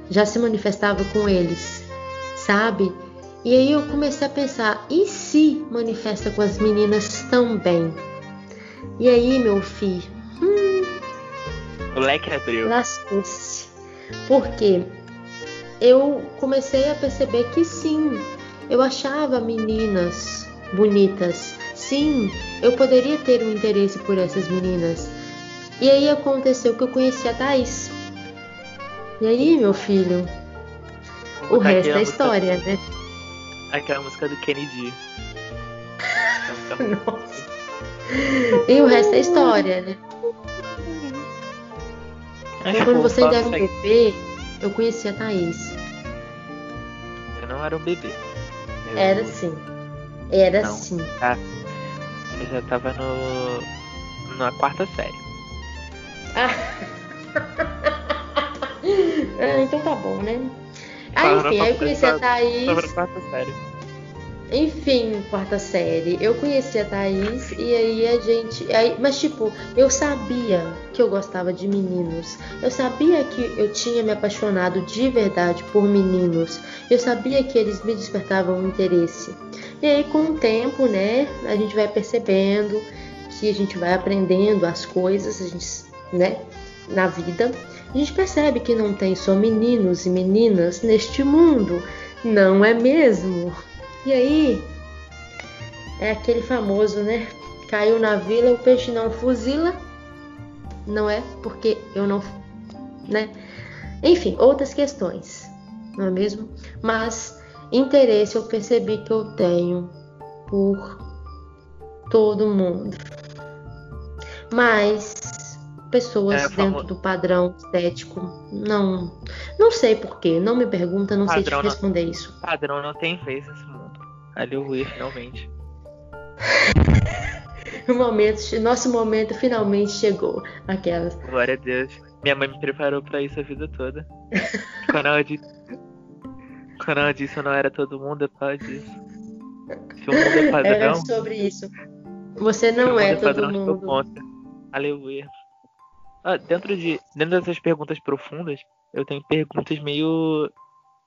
Já se manifestava com eles, sabe? E aí eu comecei a pensar, e se manifesta com as meninas também? E aí, meu filho? Hum, o leque abriu. Lascou-se. Porque eu comecei a perceber que sim, eu achava meninas bonitas. Sim, eu poderia ter um interesse por essas meninas. E aí aconteceu que eu conheci a Thais. E aí, meu filho? O resto é história, né? Aquela música do Kennedy. Nossa. E o resto é história, né? Então, quando você ainda era um bebê, eu conhecia a Thaís. Eu não era um bebê. Eu, Era sim. Era Não. sim. Eu já tava no. na quarta série. Ah, *laughs* então tá bom, né? Ah, enfim, aí eu conheci a Thaís. na quarta série. Enfim, quarta série. Eu conheci a Thaís e aí a gente. Aí, mas, tipo, eu sabia que eu gostava de meninos. Eu sabia que eu tinha me apaixonado de verdade por meninos. Eu sabia que eles me despertavam interesse. E aí, com o tempo, né, a gente vai percebendo que a gente vai aprendendo as coisas, a gente, né, na vida. A gente percebe que não tem só meninos e meninas neste mundo. Não é mesmo? E aí, é aquele famoso, né? Caiu na vila, o peixe não fuzila. Não é? Porque eu não. Né? Enfim, outras questões, não é mesmo? Mas interesse eu percebi que eu tenho por todo mundo. Mas pessoas É, dentro do padrão estético, não. Não sei porquê, não me pergunta, não sei te Padrão não- responder isso. Padrão não tem vez nesse mundo. Aleluia, finalmente. *laughs* O momento, nosso momento finalmente chegou. Aquelas. Glória a Deus. Minha mãe me preparou pra isso a vida toda. Quando ela disse. Quando ela disse eu não era todo mundo, é por causa disso. Se o mundo é *laughs* Era padrão, sobre isso. Você o não é é todo padrão, mundo. Aleluia. Ah, dentro de. Dentro dessas perguntas profundas, eu tenho perguntas meio.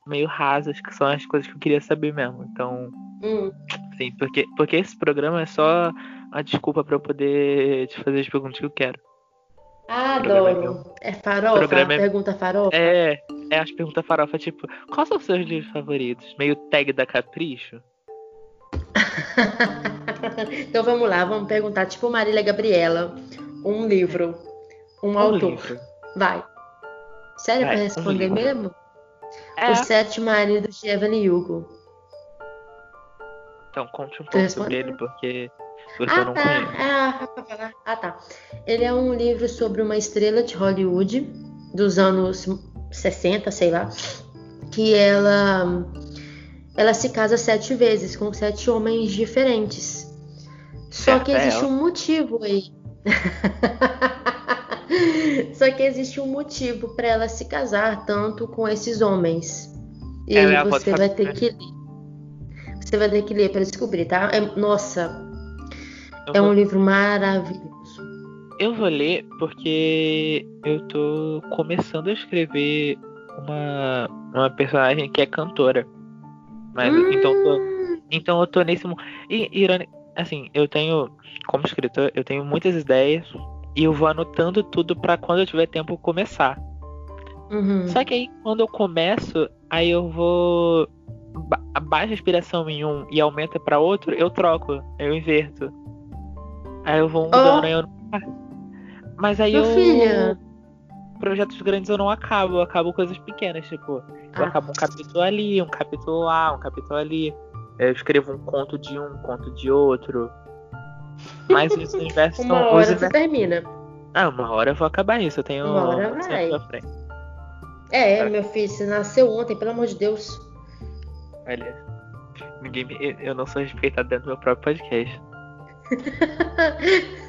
meio rasas, que são as coisas que eu queria saber mesmo. Então, Hum. sim, porque, porque esse programa é só a desculpa pra eu poder te fazer as perguntas que eu quero. Ah, adoro. É farofa? Programa é- Pergunta farofa? É, é as perguntas farofa, tipo, quais são os seus livros favoritos? Meio tag da Capricho? *laughs* então vamos lá, vamos perguntar, tipo Marília Gabriela. Um livro. Um, Um autor. livro. Vai. Sério Vai, pra um responder livro. mesmo? É, Os Sete Maridos de Evelyn Hugo. então conte um pouco sobre ele, porque, Ah, eu não tá. conheço. Ah, pra falar. Ah, tá. Ele é um livro sobre uma estrela de Hollywood dos anos 60, sei lá, que ela ela se casa sete vezes com sete homens diferentes. Só que é existe um motivo aí. *laughs* Só que existe um motivo para ela se casar tanto com esses homens. E aí é a avó você vai ter que ler. Você vai ter que ler para descobrir, tá? É- nossa, Eu, é vou, um livro maravilhoso. eu vou ler porque eu tô começando a escrever uma, uma personagem que é cantora. Mas então eu tô, Hum, Então eu tô nesse. E, ironi- assim, eu tenho, como escritor, eu tenho muitas ideias e eu vou anotando tudo pra quando eu tiver tempo começar. uhum. Só que aí quando eu começo, aí eu vou. ba- Baixa a inspiração em um e aumenta pra outro, eu troco, eu inverto. Aí eu vou mudando, aí eu não. Mas aí Meu eu. filho. Projetos grandes eu não acabo, eu acabo coisas pequenas, tipo, eu Ah. acabo um capítulo ali, um capítulo lá, um capítulo ali. Eu escrevo um conto de um, um conto de outro. Mas os universos Uma são. hora você universos- termina. Ah, uma hora eu vou acabar isso. Eu tenho. Uma hora vai. frente. É, É. meu filho, você nasceu ontem, pelo amor de Deus. Olha. Ninguém me- eu- não sou respeitado dentro do meu próprio podcast. *laughs*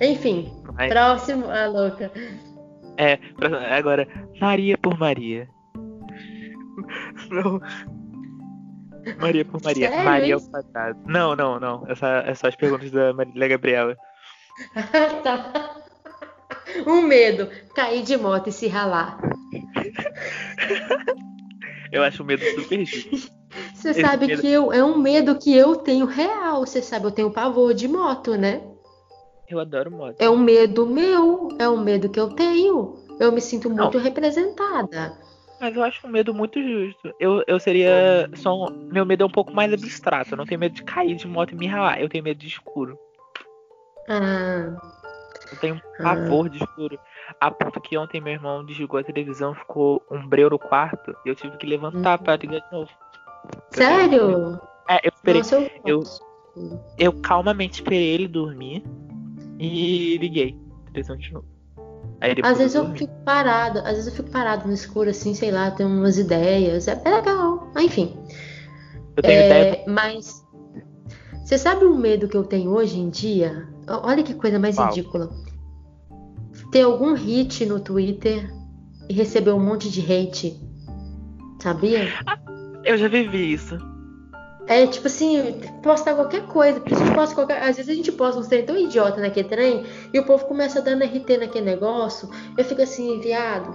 Enfim, Mas, próximo. Ah, louca. é, agora, Maria por Maria. *laughs* Não. Maria por Maria. Sério Maria ao isso? quadrado. Não, não, não. Essa, é só as perguntas da Marília Gabriela. Ah, *laughs* tá. Um medo, cair de moto e se ralar. Eu acho o medo super justo. Você Esse sabe medo- que eu, é um medo que eu tenho real. Você sabe, eu tenho pavor de moto, né? Eu adoro moto. É um medo meu, é um medo que eu tenho. Eu me sinto Não. muito representada. Mas eu acho um medo muito justo. Eu, eu seria. Só um- meu medo é um pouco mais abstrato. Eu não tenho medo de cair de moto e me ralar. Eu tenho medo de escuro. Ah, Eu tenho Ah. pavor de escuro. A ponto que ontem meu irmão desligou a televisão, ficou um breu no quarto. E eu tive que levantar pra ligar de novo. sério? É, eu esperei. Nossa, eu, eu- Eu calmamente esperei ele dormir. E liguei a televisão de novo. Aí depois Às vezes eu dormi. fico parado, às vezes eu fico parado no escuro, assim, sei lá, tenho umas ideias. É, é legal. Mas, Enfim. Eu tenho É, ideia. Mas você sabe o medo que eu tenho hoje em dia? Olha que coisa mais ridícula. Ter algum hit no Twitter e receber um monte de hate. Sabia? Eu já vivi isso. É tipo assim, postar qualquer coisa. a gente posta qualquer... Às vezes a gente posta uns trem tão idiota naquele trem e o povo começa dando RT naquele negócio. Eu fico assim, viado.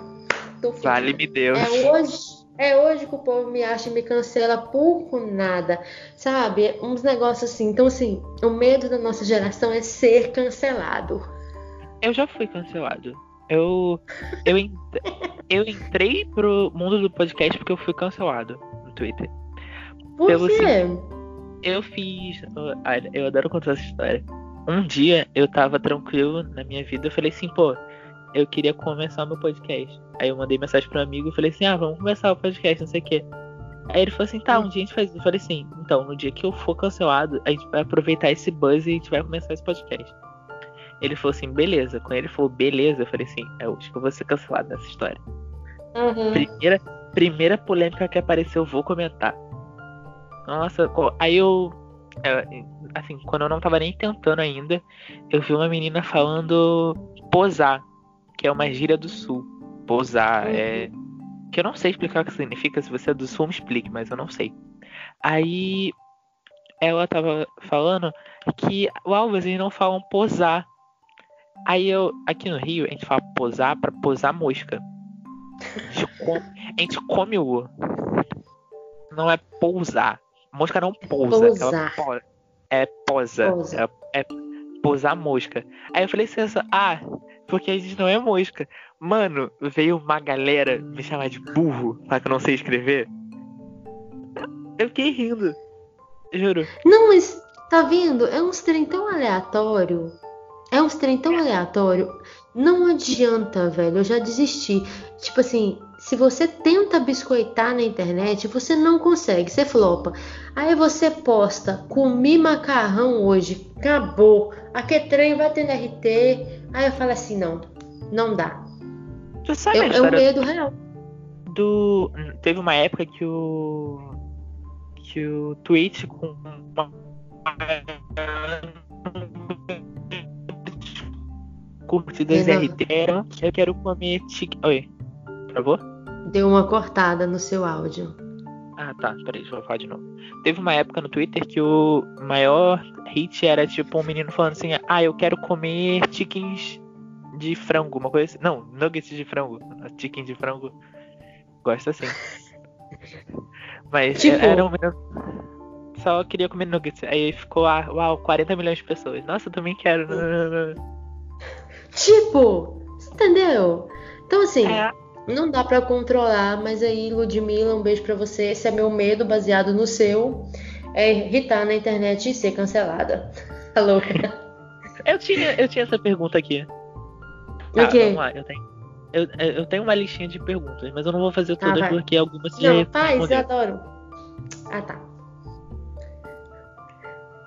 Tô fudido. Vale-me Deus. É hoje, é hoje que o povo me acha e me cancela por nada, sabe? Uns negócios assim. Então, assim, o medo da nossa geração é ser cancelado. Eu já fui cancelado. Eu, eu, eu entrei pro mundo do podcast porque eu fui cancelado no Twitter. Por Pelo quê? Eu fiz. Eu adoro contar essa história. Um dia eu tava tranquilo na minha vida. Eu falei assim, pô, eu queria começar meu podcast. Aí eu mandei mensagem pro amigo e falei assim, ah, vamos começar o podcast, não sei o quê. Aí ele falou assim, tá, um dia a gente faz isso. Eu falei assim, então, no dia que eu for cancelado, a gente vai aproveitar esse buzz e a gente vai começar esse podcast. Ele falou assim, beleza. Quando ele falou beleza, eu falei assim, eu acho que eu vou ser cancelado nessa história. Uhum. Primeira, primeira polêmica que apareceu, eu vou comentar. Nossa, aí eu. é, Assim, quando eu não tava nem tentando ainda, eu vi uma menina falando posar, que é uma gíria do sul. Posar, Uhum. é. Que eu não sei explicar o que significa, se você é do sul, me explique, mas eu não sei. Aí ela tava falando que, uau, vocês não falam posar. Aí eu, aqui no Rio, a gente fala posar pra posar mosca. A gente come, a gente come o. Não é pousar. Mosca não pousa. Pousar. Ela po- é posa. É, é pousar mosca. Aí eu falei assim, ah, porque a gente não é mosca. Mano, veio uma galera me chamar de burro, falar que eu não sei escrever. Eu fiquei rindo. Juro. Não, mas tá vendo? É uns trem tão aleatório. É uns trem tão aleatório. Não adianta, velho. Eu já desisti. Tipo assim, se você tenta biscoitar na internet, você não consegue. Você flopa. Aí você posta, comi macarrão hoje. Acabou. Aquele trem vai ter RT. Aí eu falo assim, não. Não dá. Tu sabe É, a é um medo real. do. Teve uma época que o. Que o Twitch com. Curtidas. RT eram. Eu quero comer tic. Oi. Por favor? Deu uma cortada no seu áudio. Ah, tá. Peraí, deixa eu falar de novo. Teve uma época no Twitter que o maior hit era tipo um menino falando assim: Ah, eu quero comer chickens de frango, uma coisa assim. Não, nuggets de frango. Chicken de frango. Gosto assim. *laughs* Mas Tipo- era um menino. Só queria comer nuggets. Aí ficou, ah, uau, 40 milhões de pessoas. Nossa, eu também quero. Tipo, você entendeu? Então assim. É, Não dá pra controlar, mas aí, Ludmilla, um beijo pra você. Esse é meu medo, baseado no seu. É irritar na internet e ser cancelada. *laughs* Alô? eu, tinha, eu tinha essa pergunta aqui. Tá, quê? vamos lá, eu tenho. Eu, eu tenho uma listinha de perguntas, mas eu não vou fazer Tá, todas porque algumas você já Não, faz, eu adoro. Ah, tá.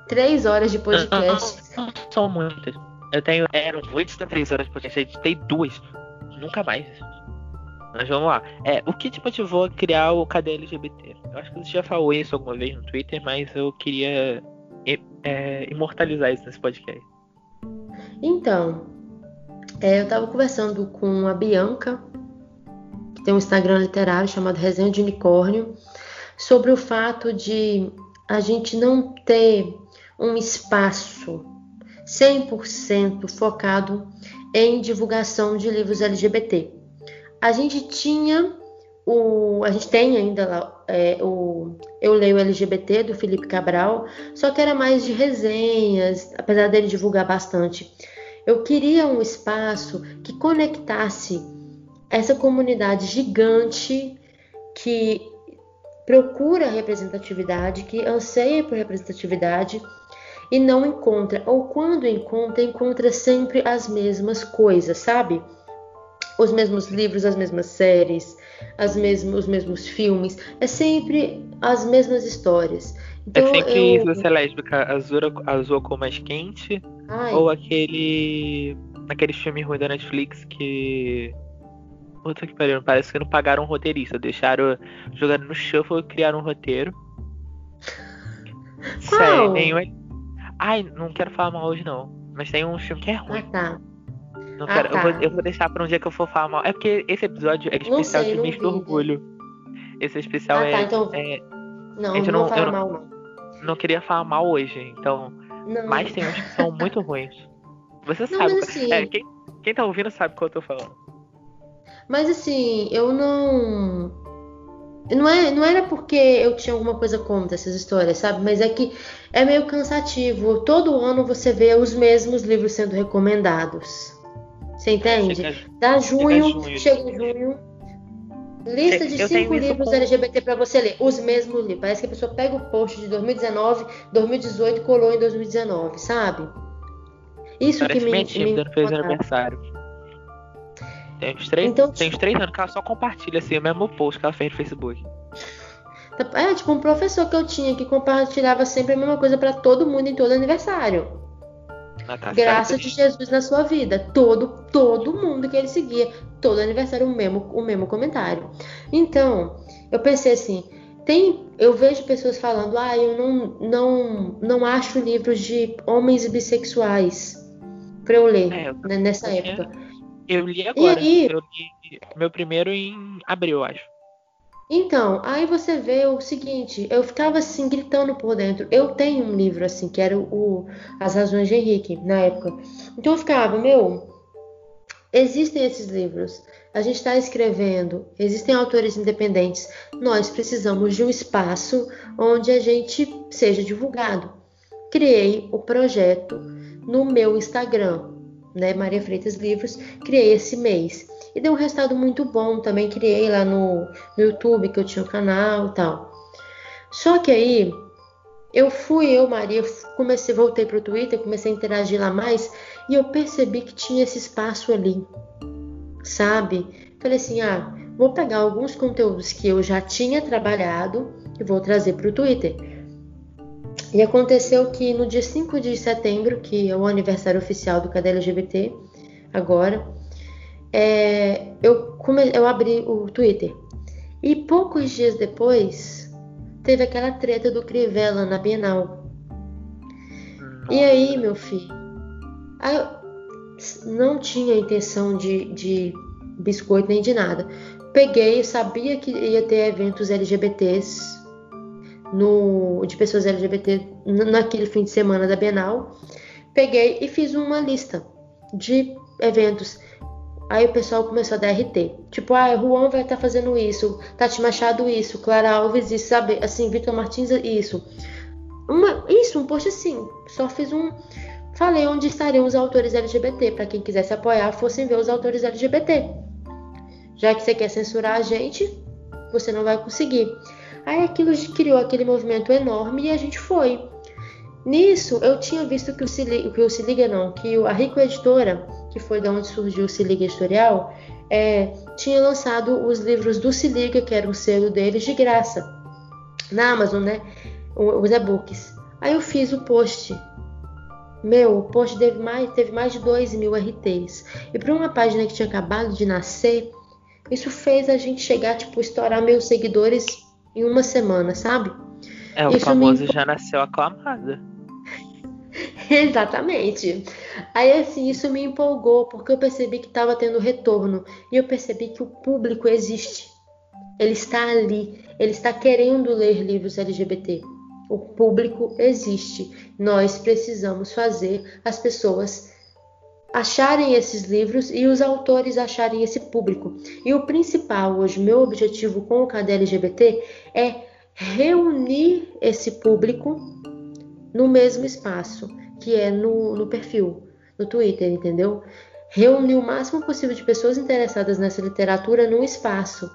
Três horas de podcast. Não, não são muitas. Eu tenho. Eram oito três horas de podcast, eu editei duas. Nunca mais. Mas vamos lá. É, o que te motivou a criar o KD LGBT? Eu acho que você já falou isso alguma vez no Twitter, mas eu queria e- é, imortalizar isso nesse podcast. Então, é, eu tava conversando com a Bianca, que tem um Instagram literário chamado Resenha de Unicórnio, sobre o fato de a gente não ter um espaço 100% focado em divulgação de livros LGBT. A gente tinha o, a gente tem ainda lá é, o Eu Leio LGBT do Felipe Cabral, só que era mais de resenhas, apesar dele divulgar bastante. Eu queria um espaço que conectasse essa comunidade gigante que procura representatividade, que anseia por representatividade e não encontra, ou quando encontra, encontra sempre as mesmas coisas, sabe? Os mesmos livros, as mesmas séries, as mesmos, os mesmos filmes, é sempre as mesmas histórias. Então, é sempre eu... você é lésbica, azul, azul a cor mais quente. Ai, Ou aquele. aquele filme ruim da Netflix que. Puta que pariu, parece que não pagaram um roteirista. Deixaram. Jogaram no shuffle e criaram um roteiro. Qual? Sério, nenhum. é- Ai, não quero falar mal hoje não. Mas tem um filme que é ah, ruim. tá. Não Ah, quero, eu, tá. vou, eu vou deixar pra um dia que eu for falar mal. É porque esse episódio é Não especial sei, de não mês do vi, orgulho. Esse especial Ah, é, tá, então- é- Não, não, eu não- falar eu mal, não. Não queria falar mal hoje, então. Não, Mas tem uns que são muito ruins. Você Não, sabe. mas assim- É, quem, quem tá ouvindo sabe o que eu tô falando. Mas assim, eu não. Não, é, não era porque eu tinha alguma coisa contra essas histórias, sabe? Mas é que é meio cansativo. Todo ano você vê os mesmos livros sendo recomendados. Você entende? Chega- Dá junho, junho. chega junho. Lista de cinco livros com- LGBT pra você ler. Os mesmos livros. Parece que a pessoa pega o post de 2019, 2018 e colou em 2019, sabe? Isso Parece que me, minha me quando fez incomodava. aniversário. Tem uns três, Então, tem uns três anos que ela só compartilha assim, o mesmo post que ela fez no Facebook. É, tipo um professor que eu tinha que compartilhava sempre a mesma coisa pra todo mundo em todo aniversário. Natasha, Graça de Jesus na sua vida. Todo, todo mundo que ele seguia, todo aniversário, o mesmo, o mesmo comentário. Então, eu pensei assim, tem, eu vejo pessoas falando, ah, eu não, não, não acho livros de homens bissexuais pra eu ler É, eu- né, nessa eu- época. Eu li agora. aí? Eu li meu primeiro em abril, acho. Então, aí você vê o seguinte, eu ficava assim gritando por dentro. Eu tenho um livro assim, que era o As Razões de Henrique, na época. Então eu ficava, meu, existem esses livros. A gente está escrevendo, existem autores independentes. Nós precisamos de um espaço onde a gente seja divulgado. Criei o projeto no meu Instagram, né, Maria Freitas Livros, criei esse mês. E deu um resultado muito bom. Também criei lá no, no YouTube, que eu tinha um canal e tal. Só que aí, eu fui, eu, Maria, comecei, voltei pro Twitter, comecei a interagir lá mais, e eu percebi que tinha esse espaço ali, sabe? Falei assim, ah, vou pegar alguns conteúdos que eu já tinha trabalhado e vou trazer pro Twitter. E aconteceu que no dia 5 de setembro, que é o aniversário oficial do Cadê LGBT, agora, é, eu, come, eu abri o Twitter. E poucos dias depois, teve aquela treta do Crivella na Bienal. E aí, meu filho, não tinha intenção de, de biscoito nem de nada. Peguei, sabia que ia ter eventos LGBTs no, de pessoas LGBT naquele fim de semana da Bienal. Peguei e fiz uma lista de eventos. Aí o pessoal começou a dar RT. Tipo, ah, Juan vai estar fazendo isso, Tati Machado isso, Clara Alves isso, sabe? Assim, Vitor Martins isso. Uma, isso, um post assim. Só fiz um. Falei onde estariam os autores LGBT, para quem quisesse apoiar, fossem ver os autores LGBT. Já que você quer censurar a gente, você não vai conseguir. Aí aquilo criou aquele movimento enorme e a gente foi. Nisso, eu tinha visto que o Se Liga, que o Se Liga não, que a Rico Editora, que foi da onde surgiu o Se Liga Editorial, é, tinha lançado os livros do Se Liga, que era o selo deles, de graça. Na Amazon, né? Os e-books. Aí eu fiz o post. Meu, o post teve mais, teve mais de 2 mil RTs. E para uma página que tinha acabado de nascer, isso fez a gente chegar, tipo, estourar meus seguidores em uma semana, sabe? É, o Isso famoso me- já nasceu aclamado. *laughs* Exatamente. Aí assim, isso me empolgou porque eu percebi que estava tendo retorno e eu percebi que o público existe. Ele está ali, ele está querendo ler livros LGBT. O público existe. Nós precisamos fazer as pessoas acharem esses livros e os autores acharem esse público. E o principal hoje, meu objetivo com o Cadê LGBT é reunir esse público no mesmo espaço, que é no, no perfil, no Twitter, entendeu? Reunir o máximo possível de pessoas interessadas nessa literatura num espaço.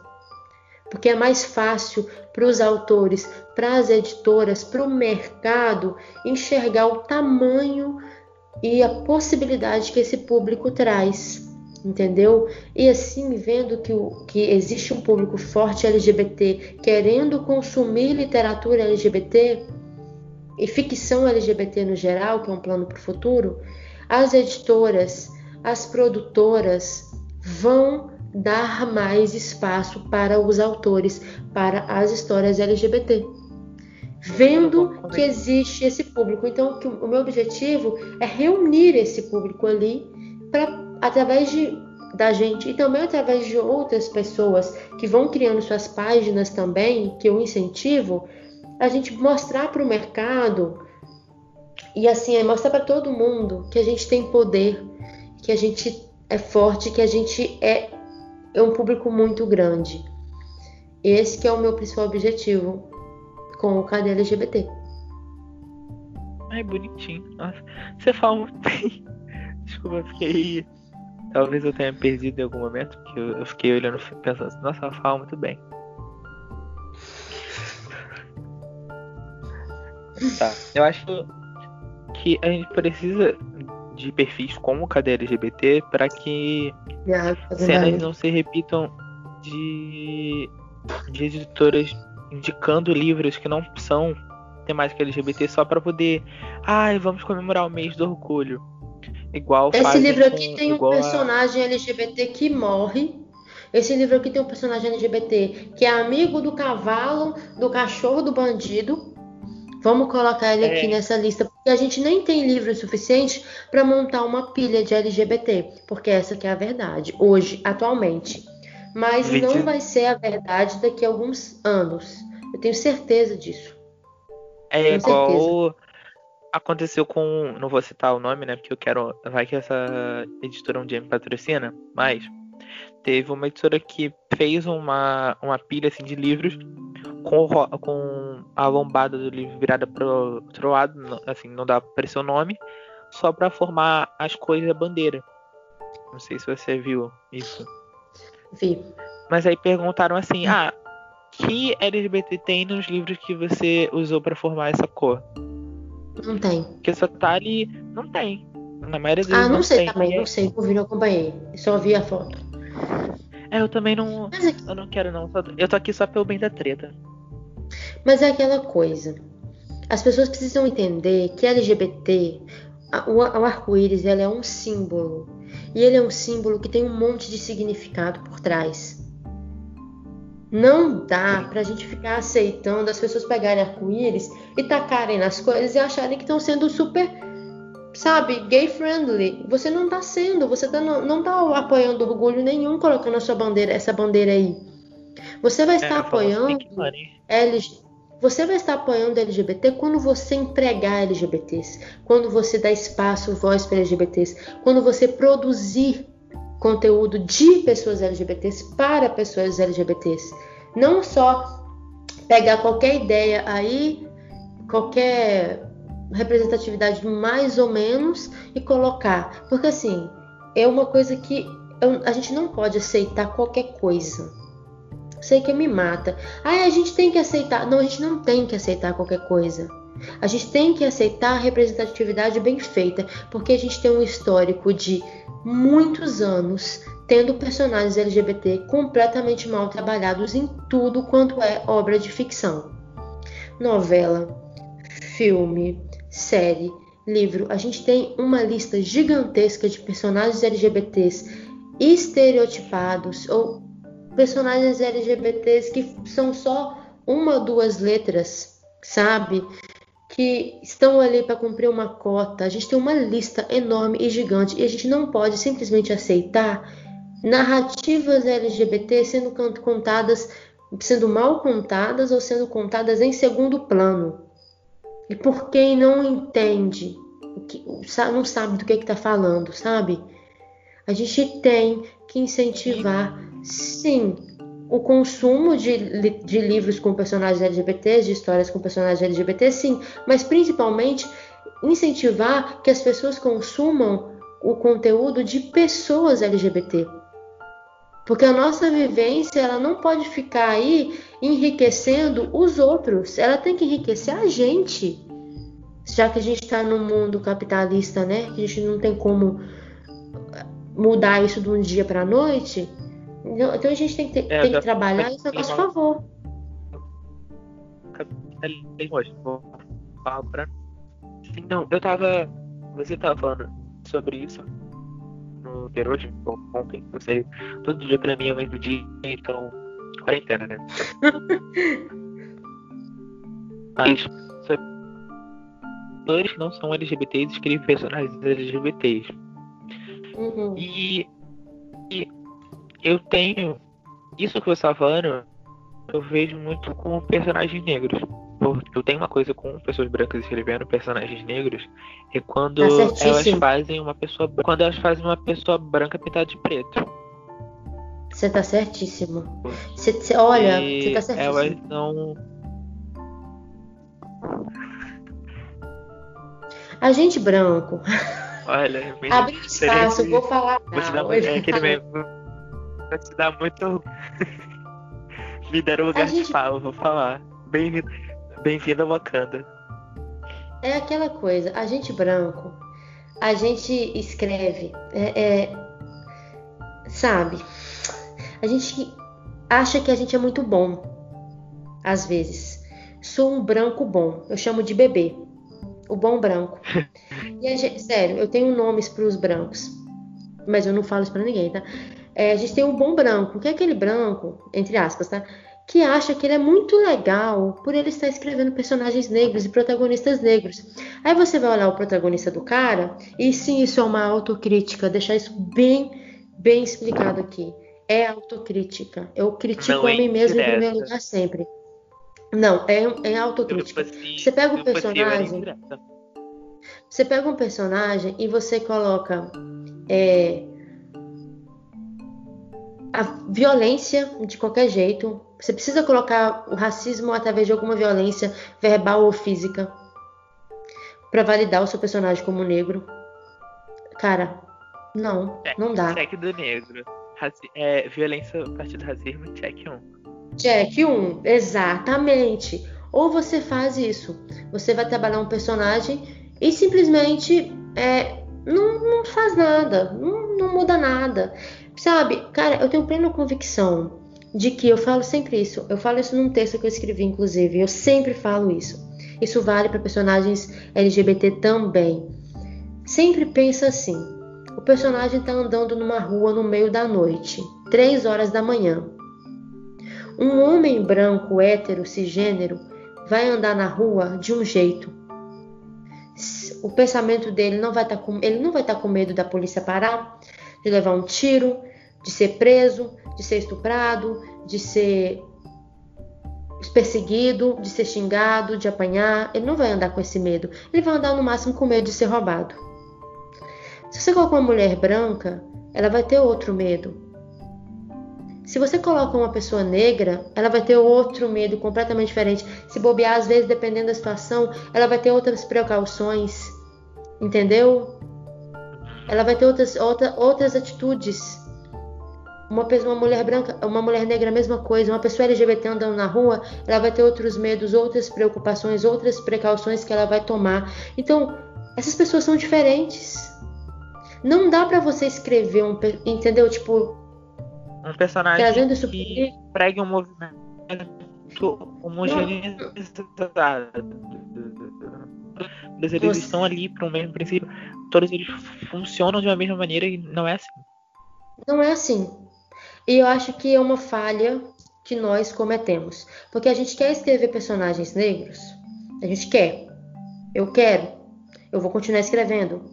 Porque é mais fácil para os autores, para as editoras, para o mercado enxergar o tamanho e a possibilidade que esse público traz, entendeu? E assim, vendo que, o, que existe um público forte LGBT querendo consumir literatura LGBT, e ficção LGBT no geral, que é um plano para o futuro, as editoras, as produtoras vão dar mais espaço para os autores, para as histórias LGBT. Vendo que existe esse público. Então, o meu objetivo é reunir esse público ali para através de da gente e também através de outras pessoas que vão criando suas páginas também, que eu incentivo, a gente mostrar para o mercado e assim é mostrar para todo mundo que a gente tem poder, que a gente é forte, que a gente é, é um público muito grande. Esse que é o meu principal objetivo com o KD LGBT. Ai, bonitinho. Nossa, você fala muito bem. *laughs* Desculpa, eu fiquei Talvez eu tenha perdido em algum momento, porque eu, fiquei olhando pensando assim, nossa, ela fala muito bem. Tá, eu acho que a gente precisa de perfis como o Cadê LGBT para que cenas não se repitam de, de editoras indicando livros que não são temática LGBT só para poder, ai, ah, vamos comemorar o mês do orgulho. Igual Esse livro aqui com, tem um personagem a... LGBT que morre. Esse livro aqui tem um personagem LGBT que é amigo do cavalo, do cachorro do bandido. Vamos colocar ele é. aqui nessa lista, porque a gente nem tem livro suficiente para montar uma pilha de LGBT, porque essa que é a verdade, hoje, atualmente. Mas 20... não vai ser a verdade daqui a alguns anos. Eu tenho certeza disso. É tenho igual aconteceu com. Não vou citar o nome, né? Porque eu quero. Vai que essa editora um dia me patrocina, mas teve uma editora que fez uma, uma pilha assim, de livros com, com a lombada do livro virada para outro lado, assim, não dá para seu nome, só para formar as cores da bandeira. Não sei se você viu isso. Vi. Mas aí perguntaram assim: ah, que LGBT tem nos livros que você usou para formar essa cor? Não tem. Porque só tá ali. Não tem. Na maioria deles Ah, não, não sei tem. também, não sei. Por vir, não acompanhei. Só vi a foto. É, eu também não. É Eu não quero, não. Eu tô aqui só pelo bem da treta. Mas é aquela coisa. As pessoas precisam entender que LGBT, o arco-íris, é um símbolo. E ele é um símbolo que tem um monte de significado por trás. Não dá pra gente ficar aceitando as pessoas pegarem arco-íris e tacarem nas coisas e acharem que estão sendo super, sabe, gay friendly. Você não tá sendo, você tá, não, não tá apoiando orgulho nenhum colocando a sua bandeira, essa bandeira aí. Você vai estar é, apoiando LGBT. Você vai estar apoiando LGBT quando você empregar LGBTs, quando você dá espaço, voz para LGBTs, quando você produzir conteúdo de pessoas LGBTs para pessoas LGBTs. Não só pegar qualquer ideia aí, qualquer representatividade mais ou menos e colocar. Porque assim, é uma coisa que a gente não pode aceitar qualquer coisa. Sei que me mata. Ah, a gente tem que aceitar. Não, a gente não tem que aceitar qualquer coisa. A gente tem que aceitar a representatividade bem feita, porque a gente tem um histórico de muitos anos tendo personagens LGBT completamente mal trabalhados em tudo quanto é obra de ficção. Novela, filme, série, livro. A gente tem uma lista gigantesca de personagens LGBTs estereotipados ou personagens LGBTs que são só uma ou duas letras, sabe? que estão ali para cumprir uma cota. A gente tem uma lista enorme e gigante e a gente não pode simplesmente aceitar narrativas LGBT sendo contadas, sendo mal contadas ou sendo contadas em segundo plano. E por quem não entende, não sabe do que está falando, sabe? A gente tem que incentivar, sim, o consumo de, de livros com personagens LGBTs, de histórias com personagens LGBT, sim, mas principalmente incentivar que as pessoas consumam o conteúdo de pessoas LGBT. Porque a nossa vivência ela não pode ficar aí enriquecendo os outros, ela tem que enriquecer a gente. Já que a gente está no mundo capitalista, né? Que a gente não tem como mudar isso de um dia para a noite. Então, então a gente tem que, ter, é, tem que trabalhar isso a nosso favor. Não, eu tava. Você tava falando sobre isso no ter hoje, ou ontem, não sei. Todo dia pra mim é o mesmo dia, então. Quarentena, né? *laughs* Mas atores não são LGBTs escrevem personagens LGBTs. Uhum. E, e eu tenho. Isso que você estava falando, eu vejo muito com personagens negros. Porque eu tenho uma coisa com pessoas brancas escrevendo personagens negros é quando Tá elas fazem uma pessoa quando elas fazem uma pessoa branca pintada de preto. Você tá certíssimo. Você, você- olha, você tá certíssimo. elas não A gente branco, olha, *laughs* me abre espaço, vou falar. Vou te dar eu- é aquele mesmo. Vou te dar muito. *laughs* Me deram lugar A de gente- fala, vou falar. Bem-vindo bem-vindo a Wakanda. É aquela coisa, a gente branco, a gente escreve, é, é, sabe? A gente acha que a gente é muito bom, às vezes. Sou um branco bom, eu chamo de bebê, o bom branco. *laughs* E a gente, sério, eu tenho nomes para os brancos, mas eu não falo isso para ninguém, tá? É, a gente tem um bom branco, que é aquele branco, entre aspas, tá? que acha que ele é muito legal por ele estar escrevendo personagens negros e protagonistas negros. Aí você vai olhar o protagonista do cara, e sim, isso é uma autocrítica, deixar isso bem, bem explicado aqui. É autocrítica. Eu critico Não é a mim mesmo em primeiro lugar sempre. Não, é, é autocrítica. Você pega era personagem-. Você pega um personagem e você coloca é, a violência de qualquer jeito. Você precisa colocar o racismo através de alguma violência verbal ou física para validar o seu personagem como negro. Cara, não, não dá. Check do negro. Raci- é, violência a partir do racismo, check 1. Check 1, exatamente. Ou você faz isso, você vai trabalhar um personagem e simplesmente é, não, não faz nada, não, não muda nada. Sabe, cara, eu tenho plena convicção de que eu falo sempre isso. Eu falo isso num texto que eu escrevi, inclusive. Eu sempre falo isso. Isso vale para personagens LGBT também. Sempre pensa assim: o personagem está andando numa rua no meio da noite, três horas da manhã. Um homem branco, hétero, cisgênero, vai andar na rua de um jeito. O pensamento dele não vai estar com, ele não vai estar com medo da polícia parar, de levar um tiro, de ser preso, de ser estuprado, de ser perseguido, de ser xingado, de apanhar. Ele não vai andar com esse medo. Ele vai andar no máximo com medo de ser roubado. Se você coloca uma mulher branca, ela vai ter outro medo. Se você coloca uma pessoa negra, ela vai ter outro medo completamente diferente. Se bobear, às vezes, dependendo da situação, ela vai ter outras precauções. Entendeu? Ela vai ter outras, outra, outras atitudes. Uma, pessoa, uma mulher branca, uma mulher negra, a mesma coisa. Uma pessoa LGBT andando na rua, ela vai ter outros medos, outras preocupações, outras precauções que ela vai tomar. Então, essas pessoas são diferentes. Não dá pra você escrever um, entendeu? Tipo, Um personagem trazendo isso que pregue um movimento homogeneizado. Todos eles Você- estão ali para o mesmo princípio. Todos eles funcionam de uma mesma maneira e não é assim. Não é assim. E eu acho que é uma falha que nós cometemos. Porque a gente quer escrever personagens negros. A gente quer. Eu quero. Eu vou continuar escrevendo.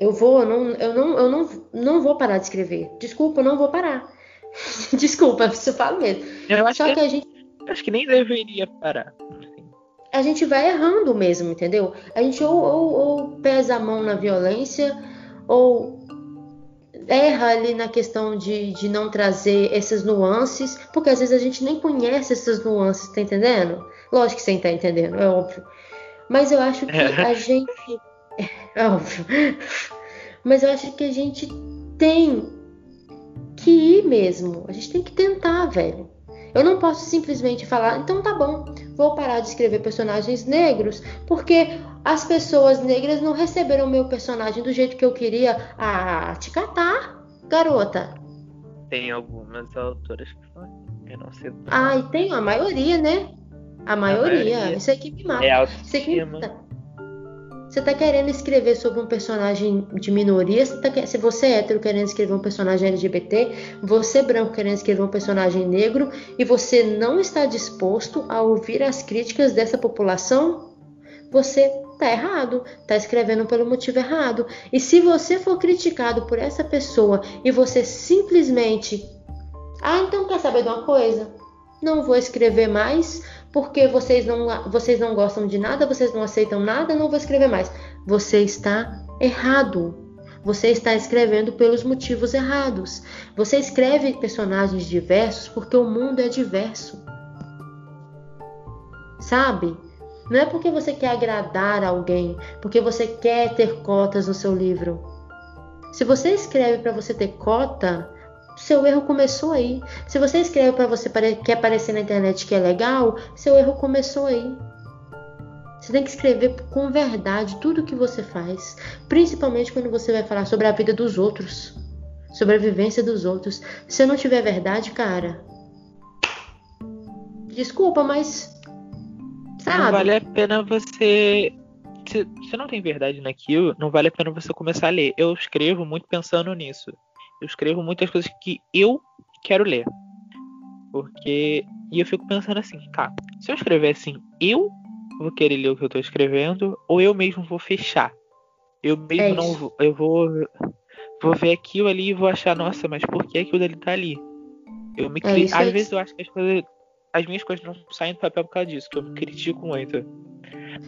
Eu vou, eu não, eu não, eu não, não vou parar de escrever. Desculpa, eu não vou parar. *laughs* Desculpa, isso eu falo mesmo. Eu acho Só que, que a gente, acho que nem deveria parar. a gente vai errando mesmo, entendeu? A gente ou, ou, ou pesa a mão na violência, ou erra ali na questão de, de não trazer essas nuances, porque às vezes a gente nem conhece essas nuances, tá entendendo? Lógico que você tá entendendo, é óbvio. Mas eu acho que a *laughs* gente. É óbvio. Mas eu acho que a gente tem que ir mesmo. A gente tem que tentar, velho. Eu não posso simplesmente falar, então tá bom, vou parar de escrever personagens negros, porque as pessoas negras não receberam meu personagem do jeito que eu queria. Ah, te catar, garota. Tem algumas autoras que assim. Eu não sei. Ai, tem a maioria, né? A maioria. maioria. Isso aqui me mata. É Isso aqui me autoestima. mata. Você tá querendo escrever sobre um personagem de minoria, você tá se você é hétero querendo escrever um personagem LGBT, você branco querendo escrever um personagem negro, e você não está disposto a ouvir as críticas dessa população, você tá errado, tá escrevendo pelo motivo errado. E se você for criticado por essa pessoa e você simplesmente, ah, então quer saber de uma coisa? Não vou escrever mais porque vocês não, vocês não gostam de nada, vocês não aceitam nada, não vou escrever mais. Você está errado. Você está escrevendo pelos motivos errados. Você escreve personagens diversos porque o mundo é diverso. Sabe? Não é porque você quer agradar alguém, porque você quer ter cotas no seu livro. Se você escreve para você ter cota, seu erro começou aí. Se você escreve para você quer aparecer na internet que é legal, seu erro começou aí. Você tem que escrever com verdade tudo que você faz, principalmente quando você vai falar sobre a vida dos outros, sobre a vivência dos outros. Se não tiver verdade, cara, desculpa, mas sabe? Não vale a pena você. Se você não tem verdade naquilo, não vale a pena você começar a ler. Eu escrevo muito pensando nisso. Eu escrevo muitas coisas que eu quero ler. Porque. E eu fico pensando assim, tá. Se eu escrever assim, eu vou querer ler o que eu tô escrevendo, ou eu mesmo vou fechar. Eu mesmo É não vou. Eu vou. Vou ver aquilo ali e vou achar, nossa, mas por que aquilo ali tá ali? Eu me É cri... isso, Às é vezes eu acho que as coisas. As minhas coisas não saem do papel por causa disso, que eu me critico muito.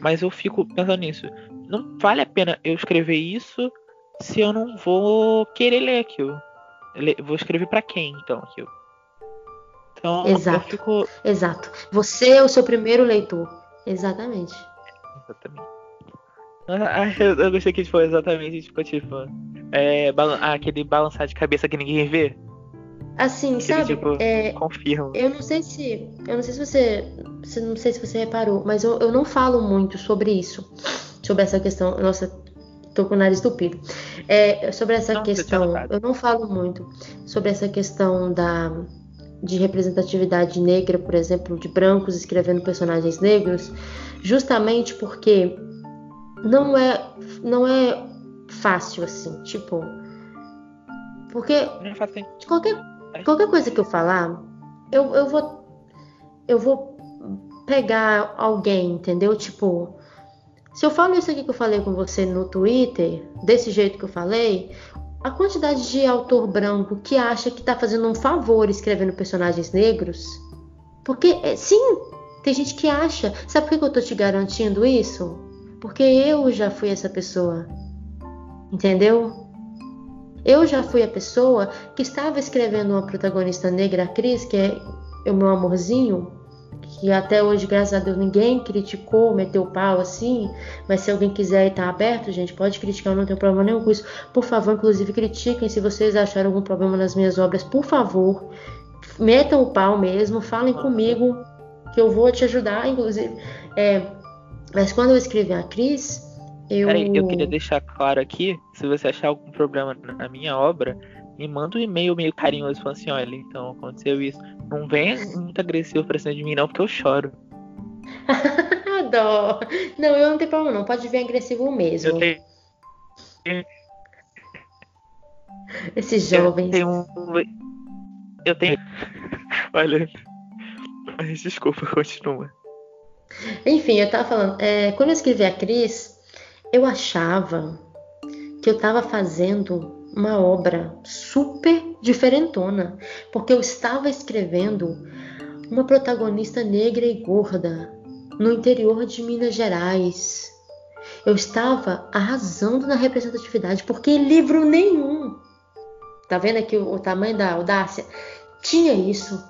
Mas eu fico pensando nisso. Não vale a pena eu escrever isso se eu não vou querer ler aquilo. Le- Vou escrever pra quem, então, aquilo. Então, Exato. eu fico. Exato. Você é o seu primeiro leitor. Exatamente. Exatamente. Ah, *laughs* eu, eu gostei que foi exatamente tipo, tipo. É, balan- ah, aquele balançar de cabeça que ninguém vê. Assim, Aquele sabe? tipo, é, confirma. Eu não sei se. Eu não sei se você. se- Não sei se você reparou, mas eu, eu não falo muito sobre isso. Sobre essa questão. Nossa, tô com o nariz entupido. É, sobre essa Não, questão. Eu não falo muito sobre essa questão da. De representatividade negra, por exemplo, de brancos escrevendo personagens negros, justamente porque não é, não é fácil assim, tipo, porque é qualquer, qualquer coisa que eu falar, eu, eu vou eu vou pegar alguém, entendeu? Tipo, se eu falo isso aqui que eu falei com você no Twitter, desse jeito que eu falei, a quantidade de autor branco que acha que tá fazendo um favor escrevendo personagens negros, porque é, sim, tem gente que acha. Sabe por que que eu tô te garantindo isso? Porque eu já fui essa pessoa. Entendeu? Eu já fui a pessoa que estava escrevendo uma protagonista negra, a Cris, que é o meu amorzinho, que até hoje, graças a Deus, ninguém criticou, meteu o pau assim. Mas se alguém quiser e tá aberto, gente, pode criticar, eu não tenho problema nenhum com isso. Por favor, inclusive, critiquem se vocês acharam algum problema nas minhas obras, por favor. Metam o pau mesmo, falem comigo, que eu vou te ajudar, inclusive. É, mas quando eu escrevi a Cris, eu. Peraí, eu queria deixar claro aqui, se você achar algum problema na minha obra, me manda um e-mail meio carinhoso falando assim, olha, então aconteceu isso. Não venha muito agressivo pra cima de mim, não, porque eu choro. *laughs* Dó. Não, eu não tenho problema, não. Pode vir agressivo mesmo. Eu tenho, Esses eu jovens. tenho um. Eu tenho. Olha. Mas desculpa, continua. Enfim, eu tava falando, é, quando eu escrevi a Cris, eu achava que eu tava fazendo uma obra super diferentona, porque eu estava escrevendo uma protagonista negra e gorda no interior de Minas Gerais. Eu estava arrasando na representatividade, porque livro nenhum, tá vendo aqui o, o tamanho da audácia? Tinha isso.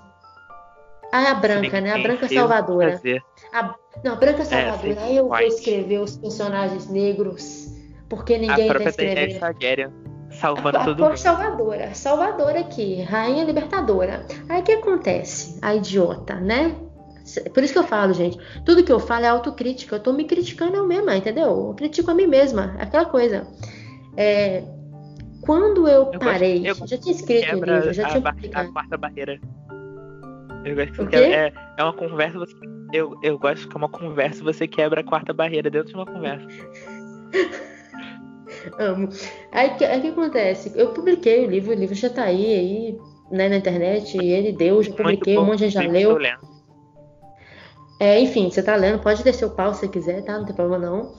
Ah, a branca, né? A branca salvadora. A, não, a Branca Salvadora. fake Aí eu vou escrever os personagens negros, porque A ninguém tá própria Daenerys escrevendo. Salvando A todo mundo. Salvadora, Salvadora aqui, Rainha Libertadora. Aí o que acontece? A idiota, né? Por isso que eu falo, gente, tudo que eu falo é autocrítica. Eu tô me criticando eu mesma, entendeu? Eu critico a mim mesma, aquela coisa. É, quando eu, Eu parei, gosto- eu já tinha escrito o Quebra livro, já a, tinha bar- a publicado. quarta barreira. Eu gosto que O você quê? quebra- é, é uma conversa, você eu, eu gosto que é uma conversa você quebra a quarta barreira dentro de uma conversa. *laughs* Amo. Aí o que, que acontece? Eu publiquei o livro, o livro já tá aí, aí né, na internet, e ele deu, já publiquei, bom, um monte de gente já leu. É, enfim, você tá lendo, pode descer o pau se você quiser, tá? Não tem problema não.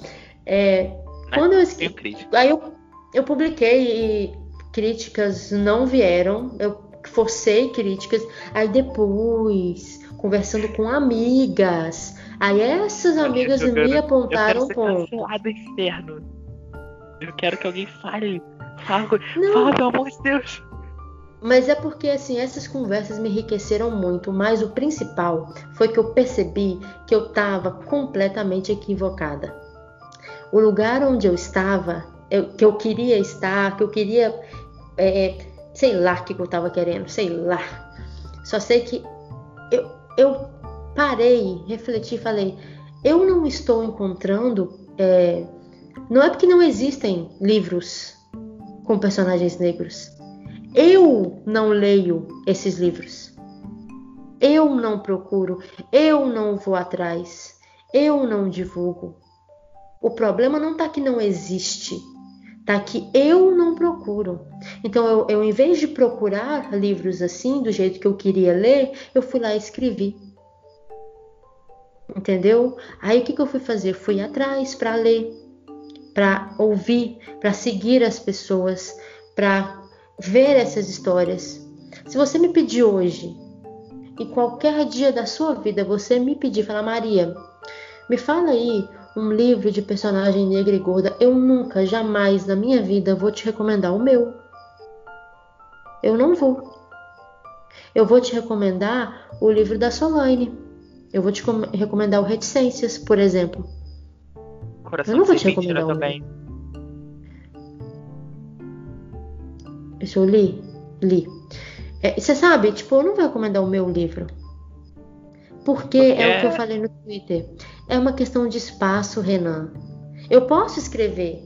É, quando eu escrevi. Aí eu, eu publiquei e críticas não vieram. Eu forcei críticas. Aí depois, conversando com amigas. Aí essas amigas me apontaram ponto. Inferno. Eu quero que alguém fale. Fala, fala, pelo amor de Deus. Mas é porque assim, essas conversas me enriqueceram muito, mas o principal foi que eu percebi que eu estava completamente equivocada. O lugar onde eu estava, eu, que eu queria estar, que eu queria, é, sei lá o que eu estava querendo, sei lá. Só sei que eu, eu parei, refleti e falei: eu não estou encontrando. É, não é porque não existem livros com personagens negros eu não leio esses livros. Eu não procuro, eu não vou atrás, eu não divulgo. O problema não está que não existe, está que eu não procuro. Então, eu, eu, em vez de procurar livros assim, do jeito que eu queria ler, eu fui lá e escrevi. Entendeu? Aí o que, que eu fui fazer? Fui atrás para ler, para ouvir, para seguir as pessoas, para ver essas histórias. Se você me pedir hoje, e qualquer dia da sua vida você me pedir, falar, Maria, me fala aí um livro de personagem negra e gorda, eu nunca, jamais na minha vida vou te recomendar o meu. Eu não vou. Eu vou te recomendar o livro da Solane. Eu vou te recomendar o Reticências, por exemplo. Coração eu não vou te recomendar o também. Se eu li, li. É, você sabe, tipo, eu não vou recomendar o meu livro. Porque é o que eu falei no Twitter. É uma questão de espaço, Renan. Eu posso escrever.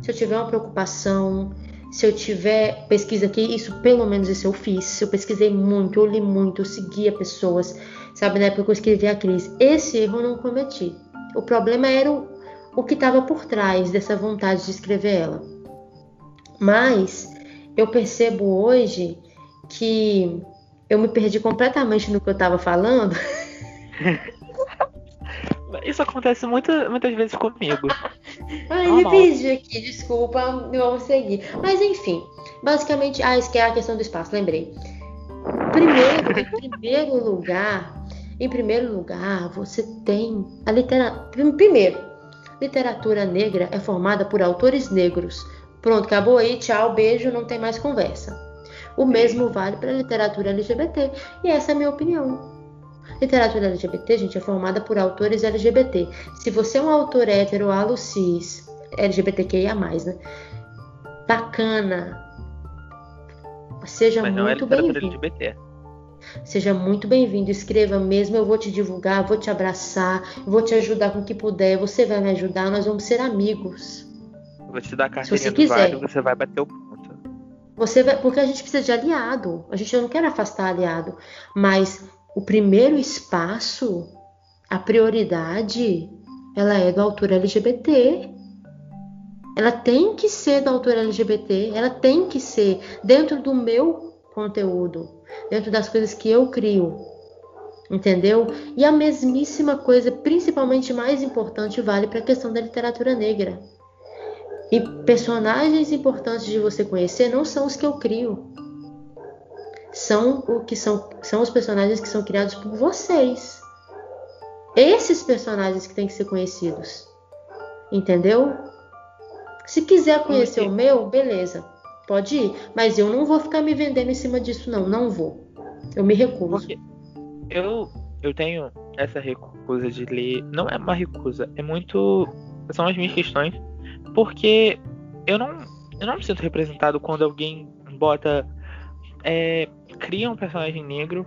Se eu tiver uma preocupação, se eu tiver pesquisa aqui, isso pelo menos isso eu fiz. Eu pesquisei muito, eu li muito, eu seguia pessoas. Sabe, na época que eu escrevi a crise. Esse erro eu não cometi. O problema era o, o que estava por trás dessa vontade de escrever ela. Mas eu percebo hoje que eu me perdi completamente no que eu estava falando. *laughs* Isso acontece muita, muitas vezes comigo. Ai, me perdi aqui, desculpa, vamos seguir. Mas enfim, basicamente, ah, isso que é a questão do espaço, lembrei. Primeiro, em primeiro lugar, em primeiro lugar, você tem a literatura. Primeiro, literatura negra é formada por autores negros, Pronto, acabou aí, tchau, beijo, não tem mais conversa. O mesmo vale para a literatura LGBT, e essa é a minha opinião. Literatura LGBT, gente, é formada por autores LGBT. Se você é um autor hétero, alo cis, LGBTQIA+, né? Bacana. Seja Mas muito é bem-vindo. Seja muito bem-vindo, escreva mesmo, eu vou te divulgar, vou te abraçar, vou te ajudar com o que puder, você vai me ajudar, nós vamos ser amigos. Vou te dar a carteirinha do vale, você vai bater o ponto. Você vai, porque a gente precisa de aliado. A gente não quer afastar aliado, mas o primeiro espaço, a prioridade, ela é do autor LGBT. Ela tem que ser do autor LGBT, ela tem que ser dentro do meu conteúdo, dentro das coisas que eu crio. Entendeu? E a mesmíssima coisa, principalmente mais importante, vale para a questão da literatura negra. E personagens importantes de você conhecer não são os que eu crio. São o que são, são os personagens que são criados por vocês. Esses personagens que têm que ser conhecidos. Entendeu? Se quiser conhecer o meu, beleza. Pode ir. Mas eu não vou ficar me vendendo em cima disso, não. Não vou. Eu me recuso. Porque eu, eu tenho essa recusa de ler. Não é uma recusa, é muito. São as minhas questões porque eu não, eu não me sinto representado quando alguém bota. É, cria um personagem negro,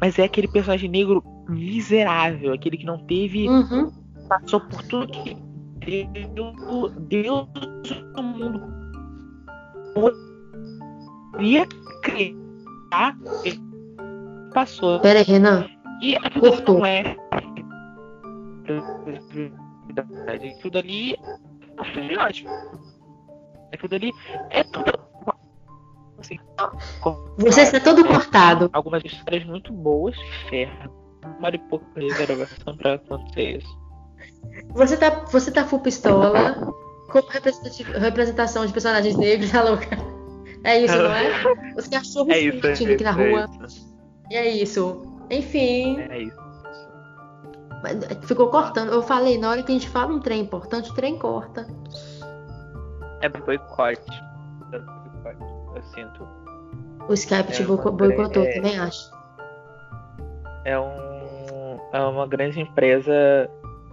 mas é aquele personagem negro miserável, aquele que não teve. Uhum. Passou por tudo que Deus, Deus no mundo poderia criar. Passou. Pera aí, Renan. E a não é representatividade. Tudo ali é estereótipo. Aquilo ali é tudo. Assim, Você está todo cortado. Algumas histórias muito boas, ferra. Uma e de gravação pra acontecer isso. Você tá, você tá full pistola, com representação de personagens negros, *laughs* tá louca? É isso, não é? *laughs* Os cachorros É isso, é aqui na é rua. isso. E é isso. Enfim, É isso. mas ficou cortando. Eu falei, na hora que a gente fala um trem importante, o trem corta. É boicote. É. Eu sinto. O Skype É te boicotou, é- também acho. É um. É uma grande empresa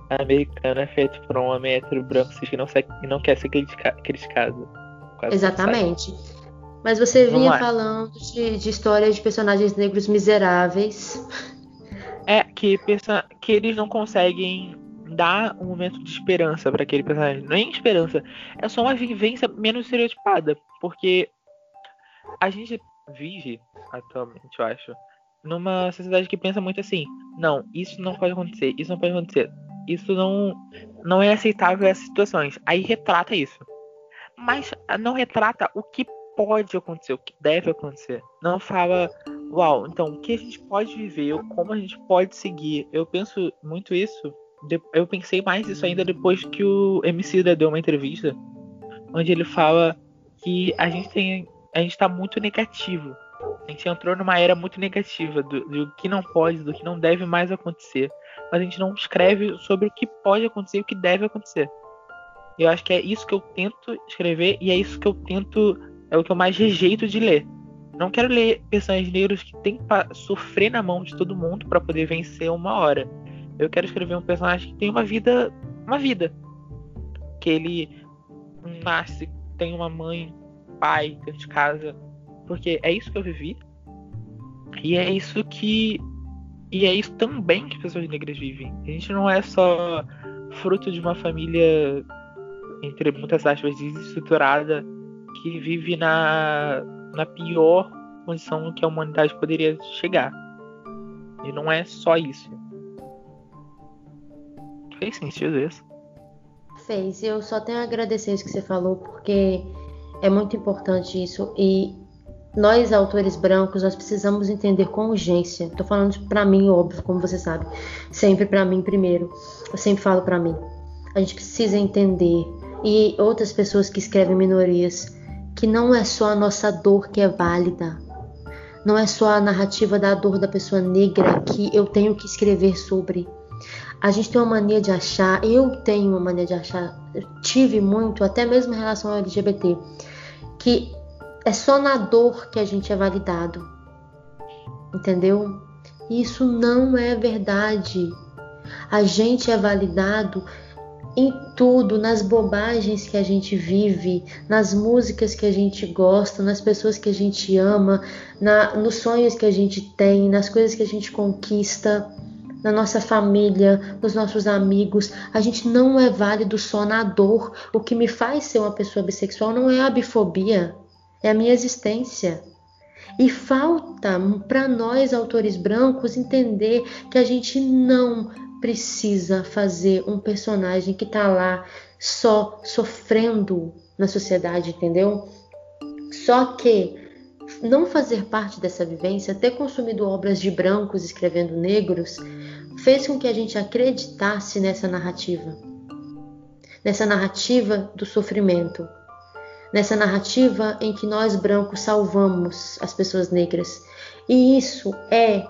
americana feita por um homem hétero branco que não, se, que não quer ser critica- criticado. Exatamente. Mas você Vamos vinha lá. falando de, de histórias de personagens negros miseráveis. É que, que eles não conseguem dar um momento de esperança para aquele personagem. Nem esperança, é só uma vivência menos estereotipada. Porque a gente vive atualmente, eu acho, numa sociedade que pensa muito assim: não, isso não pode acontecer, isso não pode acontecer, isso não, não é aceitável essas situações. Aí retrata isso. Mas não retrata o que pode acontecer, o que deve acontecer. Não fala Uau, então o que a gente pode viver, ou como a gente pode seguir. Eu penso muito isso. Eu pensei mais isso ainda depois que o Emicida deu uma entrevista, onde ele fala que a gente tem, a gente tá muito negativo. A gente entrou numa era muito negativa do, do que não pode, do que não deve mais acontecer. Mas a gente não escreve sobre o que pode acontecer e o que deve acontecer. Eu acho que é isso que eu tento escrever e é isso que eu tento, é o que eu mais rejeito de ler. Não quero ler personagens negros que tem que sofrer na mão de todo mundo pra poder vencer uma hora. Eu quero escrever um personagem que tem uma vida, uma vida, que ele nasce, tem uma mãe, pai, dentro de casa, porque é isso que eu vivi. E é isso que e é isso também que pessoas negras vivem. A gente não é só fruto de uma família entre muitas aspas desestruturada que vive na na pior condição que a humanidade poderia chegar. E não é só isso. Fez sentido isso? Fez. Eu só tenho a agradecer isso que você falou, porque é muito importante isso. E nós, autores brancos, nós precisamos entender com urgência. Tô falando pra mim, óbvio, como você sabe. Sempre pra mim primeiro. Eu sempre falo pra mim. A gente precisa entender. E outras pessoas que escrevem minorias, que não é só a nossa dor que é válida. Não é só a narrativa da dor da pessoa negra que eu tenho que escrever sobre. A gente tem uma mania de achar, eu tenho uma mania de achar, tive muito, até mesmo em relação ao LGBT, que é só na dor que a gente é validado. Entendeu? Isso não é verdade. A gente é validado em tudo, nas bobagens que a gente vive, nas músicas que a gente gosta, nas pessoas que a gente ama, na, nos sonhos que a gente tem, nas coisas que a gente conquista na nossa família, nos nossos amigos. A gente não é válido só na dor. O que me faz ser uma pessoa bissexual não é a bifobia, é a minha existência. E falta para nós, autores brancos, entender que a gente não precisa fazer um personagem que tá lá só sofrendo na sociedade, entendeu? Só que não fazer parte dessa vivência, ter consumido obras de brancos escrevendo negros, fez com que a gente acreditasse nessa narrativa. Nessa narrativa do sofrimento. Nessa narrativa em que nós brancos salvamos as pessoas negras. E isso é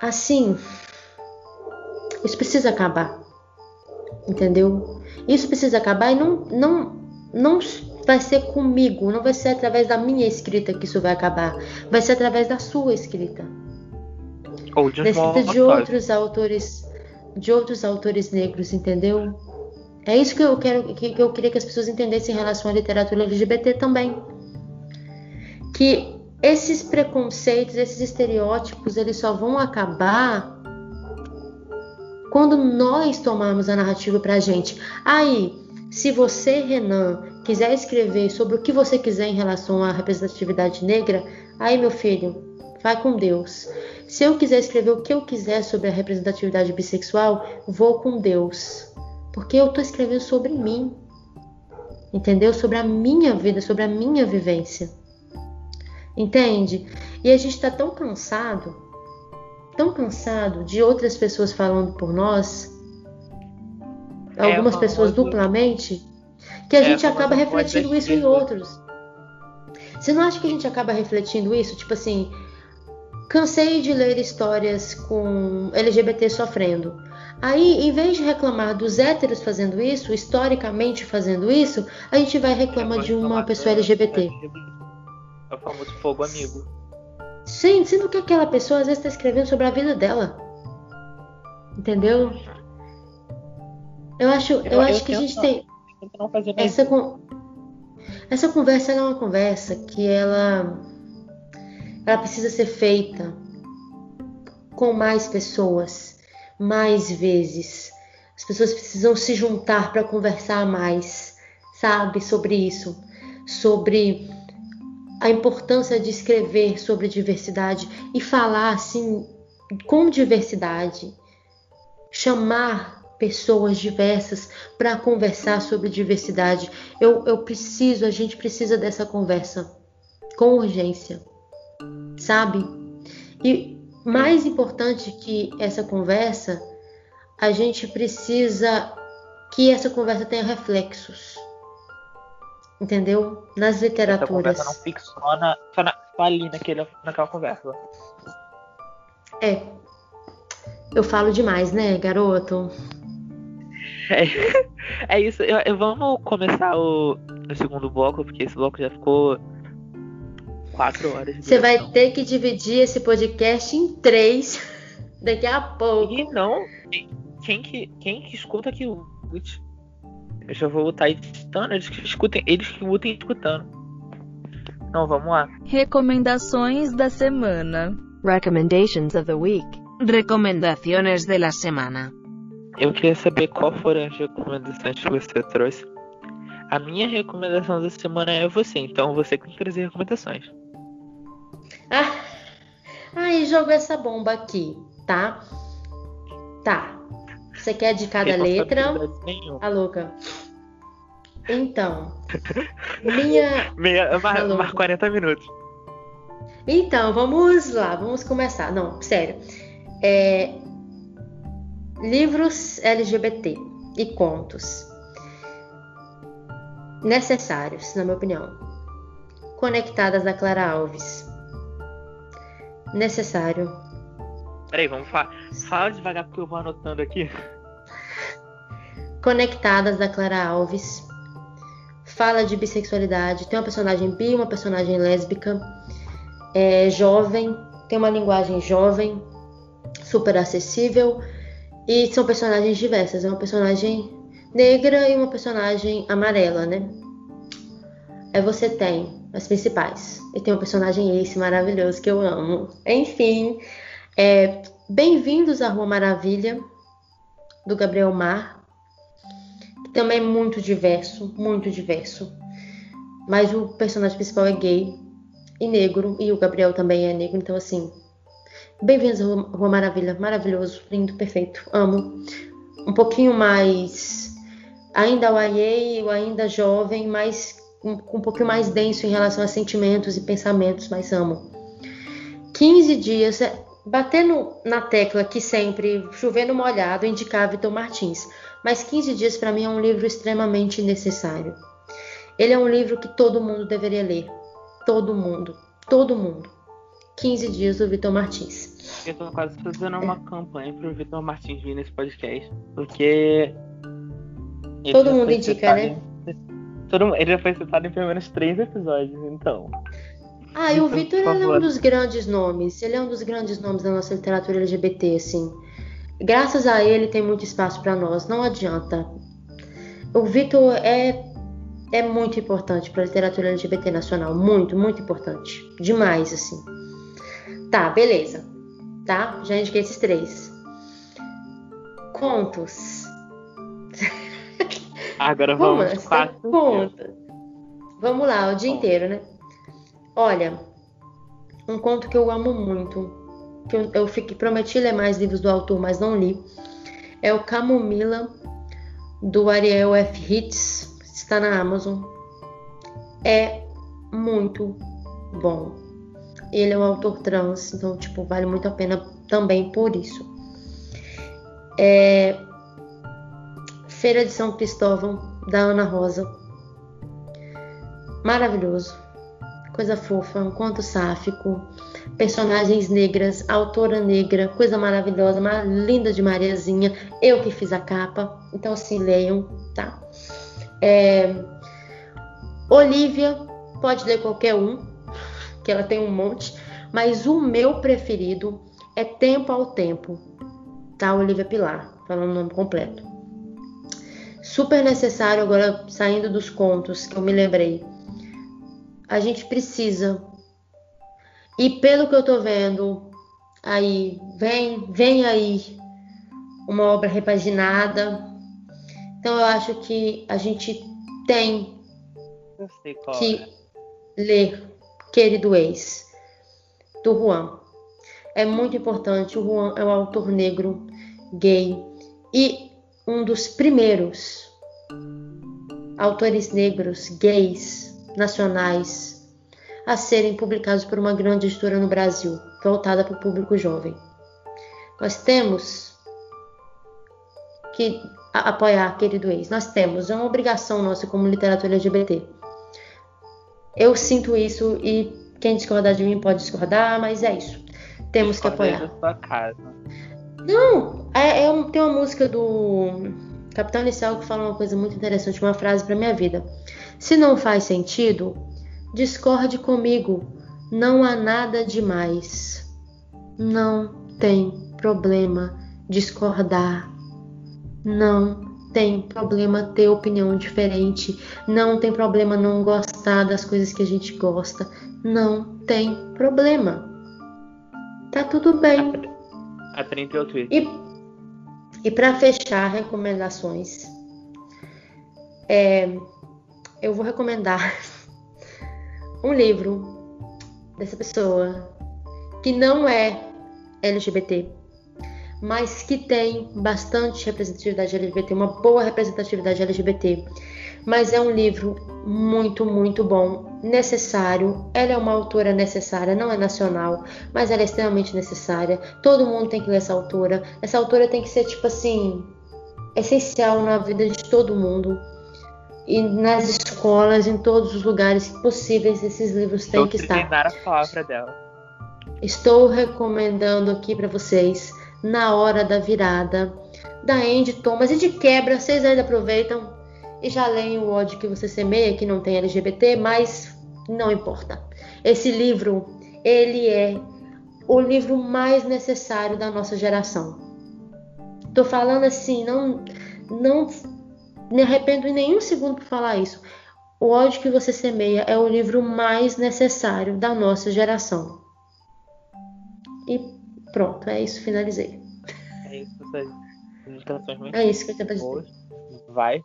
assim. Isso precisa acabar. Entendeu? Isso precisa acabar e não, não, não vai ser comigo, não vai ser através da minha escrita que isso vai acabar. Vai ser através da sua escrita. Ou de Da escrita de outros autores, de outros autores negros, entendeu? É isso que eu quero, que, que eu queria que as pessoas entendessem em relação à literatura LGBT também. Que esses preconceitos, esses estereótipos, eles só vão acabar quando nós tomarmos a narrativa pra gente. Aí, se você, Renan, quiser escrever sobre o que você quiser em relação à representatividade negra, aí, meu filho, vai com Deus. Se eu quiser escrever o que eu quiser sobre a representatividade bissexual, vou com Deus. Porque eu tô escrevendo sobre mim. Entendeu? Sobre a minha vida, sobre a minha vivência. Entende? E a gente tá tão cansado, tão cansado de outras pessoas falando por nós, É, algumas uma pessoas coisa- duplamente, que a É, gente acaba refletindo isso em outros. Você não acha que a gente acaba refletindo isso? Tipo assim, cansei de ler histórias com LGBT sofrendo. Aí, em vez de reclamar dos héteros fazendo isso, historicamente fazendo isso, a gente vai reclamar de uma pessoa LGBT. É o famoso fogo amigo. Gente, sendo que aquela pessoa às vezes está escrevendo sobre a vida dela. Entendeu? Eu acho, eu, Eu- acho eu que a gente tem. Essa, con- essa conversa é uma conversa que ela, ela precisa ser feita com mais pessoas, mais vezes. As pessoas precisam se juntar para conversar mais, sabe, sobre isso, sobre a importância de escrever sobre diversidade e falar assim com diversidade, chamar pessoas diversas para conversar sobre diversidade. Eu, eu preciso, a gente precisa dessa conversa com urgência, sabe? E mais importante que essa conversa, a gente precisa que essa conversa tenha reflexos. Entendeu? Nas Essa literaturas. conversa não fique só, na, só, na, só ali naquele, naquela conversa. É. Eu falo demais, né, garoto? É, *laughs* é isso. Eu- eu- vamos começar o, o segundo bloco, porque esse bloco já ficou quatro horas. Você vai ter que dividir esse podcast em três *laughs* daqui a pouco. E não. Quem que, quem que escuta que lute. Eu já vou estar editando, eles que escutem, eles que lutem escutando. Então vamos lá. Recomendações da semana. Recommendations of the week. Recomendaciones de la semana. Eu queria saber qual foram as recomendações que você trouxe. A minha recomendação da semana é você, então você que tem que trazer recomendações. Ah, aí jogo essa bomba aqui, tá? Tá. Você quer de cada letra? nenhuma. Tá louca? Então, minha. *laughs* Meia, mais, louca. mais 40 minutos. Então, vamos lá, vamos começar. Não, sério. É, livros LGBT e contos necessários, na minha opinião. Conectadas da Clara Alves. Necessário. Peraí, vamos falar. Fala devagar porque eu vou anotando aqui. Conectadas da Clara Alves. Fala de bissexualidade. Tem uma personagem bi, uma personagem lésbica. É jovem. Tem uma linguagem jovem. Super acessível. E são personagens diversas. É uma personagem negra e uma personagem amarela, né? Aí você tem as principais. E tem um personagem esse maravilhoso que eu amo. Enfim. é, Bem-vindos à Rua Maravilha, do Gabriel Mar que também é muito diverso, muito diverso. Mas o personagem principal é gay e negro, e o Gabriel também é negro, então assim. Bem-vindos à Rua Maravilha, maravilhoso, lindo, perfeito, amo. Um pouquinho mais. Ainda YA, ainda jovem, mas um, um pouquinho mais denso em relação a sentimentos e pensamentos, mas amo. 15 dias, é, batendo na tecla que sempre, chovendo molhado, indicar Vitor Martins. Mas 15 dias para mim é um livro extremamente necessário. Ele é um livro que todo mundo deveria ler. Todo mundo. Todo mundo. 15 dias do Vitor Martins. Eu tô quase fazendo uma campanha pro Vitor Martins vir nesse podcast. Porque. Todo mundo indica, né? Todo, ele já foi citado em pelo menos três episódios, então. Ah, e o Vitor, Vitor é um dos grandes nomes. Ele é um dos grandes nomes da nossa literatura LGBT, assim. Graças a ele tem muito espaço para nós. Não adianta. O Vitor é é muito importante para a literatura LGBT nacional, muito, muito importante, demais assim. Tá, beleza. Tá? Já indiquei esses três. Contos. Agora vamos quatro. conta. Vamos lá, o dia inteiro, né? Olha, um conto que eu amo muito, que eu, eu fiquei, prometi ler mais livros do autor, mas não li. É o Camomila, do Ariel F. Hitz, está na Amazon. É muito bom. Ele é um autor trans, então, tipo, vale muito a pena também por isso. É... Feira de São Cristóvão, da Ana Rosa. Maravilhoso. Coisa fofa, um conto sáfico. Personagens negras, autora negra, coisa maravilhosa, linda de Mariazinha. Eu que fiz a capa, então assim, leiam, tá? É... Olivia, pode ler qualquer um, que ela tem um monte, mas o meu preferido é Tempo ao Tempo, tá? Olivia Pilar, falando o nome completo. Super necessário agora, saindo dos contos que eu me lembrei. A gente precisa. E pelo que eu tô vendo, aí vem, vem aí uma obra repaginada. Então eu acho que a gente tem que é. ler Querido Ex, do Juan. É muito importante. O Juan é um autor negro, gay e um dos primeiros autores negros, gays, nacionais a serem publicados por uma grande editora no Brasil, voltada para o público jovem. Nós temos que apoiar Querido Ex. Nós temos, é uma obrigação nossa como literatura LGBT. Eu sinto isso e quem discordar de mim pode discordar, mas é isso. Temos que apoiar. Não, é, é tem uma música do Capitão Inicial que fala uma coisa muito interessante, uma frase para minha vida. Se não faz sentido, discorde comigo. Não há nada demais. Não tem problema discordar. Não tem problema ter opinião diferente. Não tem problema não gostar das coisas que a gente gosta. Não tem problema. Tá tudo bem. A 30 é o Twitter. E, e para fechar, recomendações. É, eu vou recomendar *laughs* um livro dessa pessoa que não é LGBT, mas que tem bastante representatividade LGBT, uma boa representatividade LGBT. Mas é um livro muito, muito bom, necessário. Ela é uma autora necessária, não é nacional, mas ela é extremamente necessária. Todo mundo tem que ler essa autora. Essa autora tem que ser, tipo assim, essencial na vida de todo mundo. E nas escolas, em todos os lugares possíveis, esses livros têm que estar. A palavra dela. Estou recomendando aqui para vocês Na Hora da Virada, da Andy Thomas. E de quebra, vocês ainda aproveitam e já leem o ódio que você semeia, que não tem LGBT, mas não importa. Esse livro, ele é o livro mais necessário da nossa geração. Tô falando assim, não, não me arrependo em nenhum segundo por falar isso. O ódio que você semeia é o livro mais necessário da nossa geração. E pronto, é isso, finalizei. É isso, essas indicações muito É isso que eu tenho pra dizer. Vai.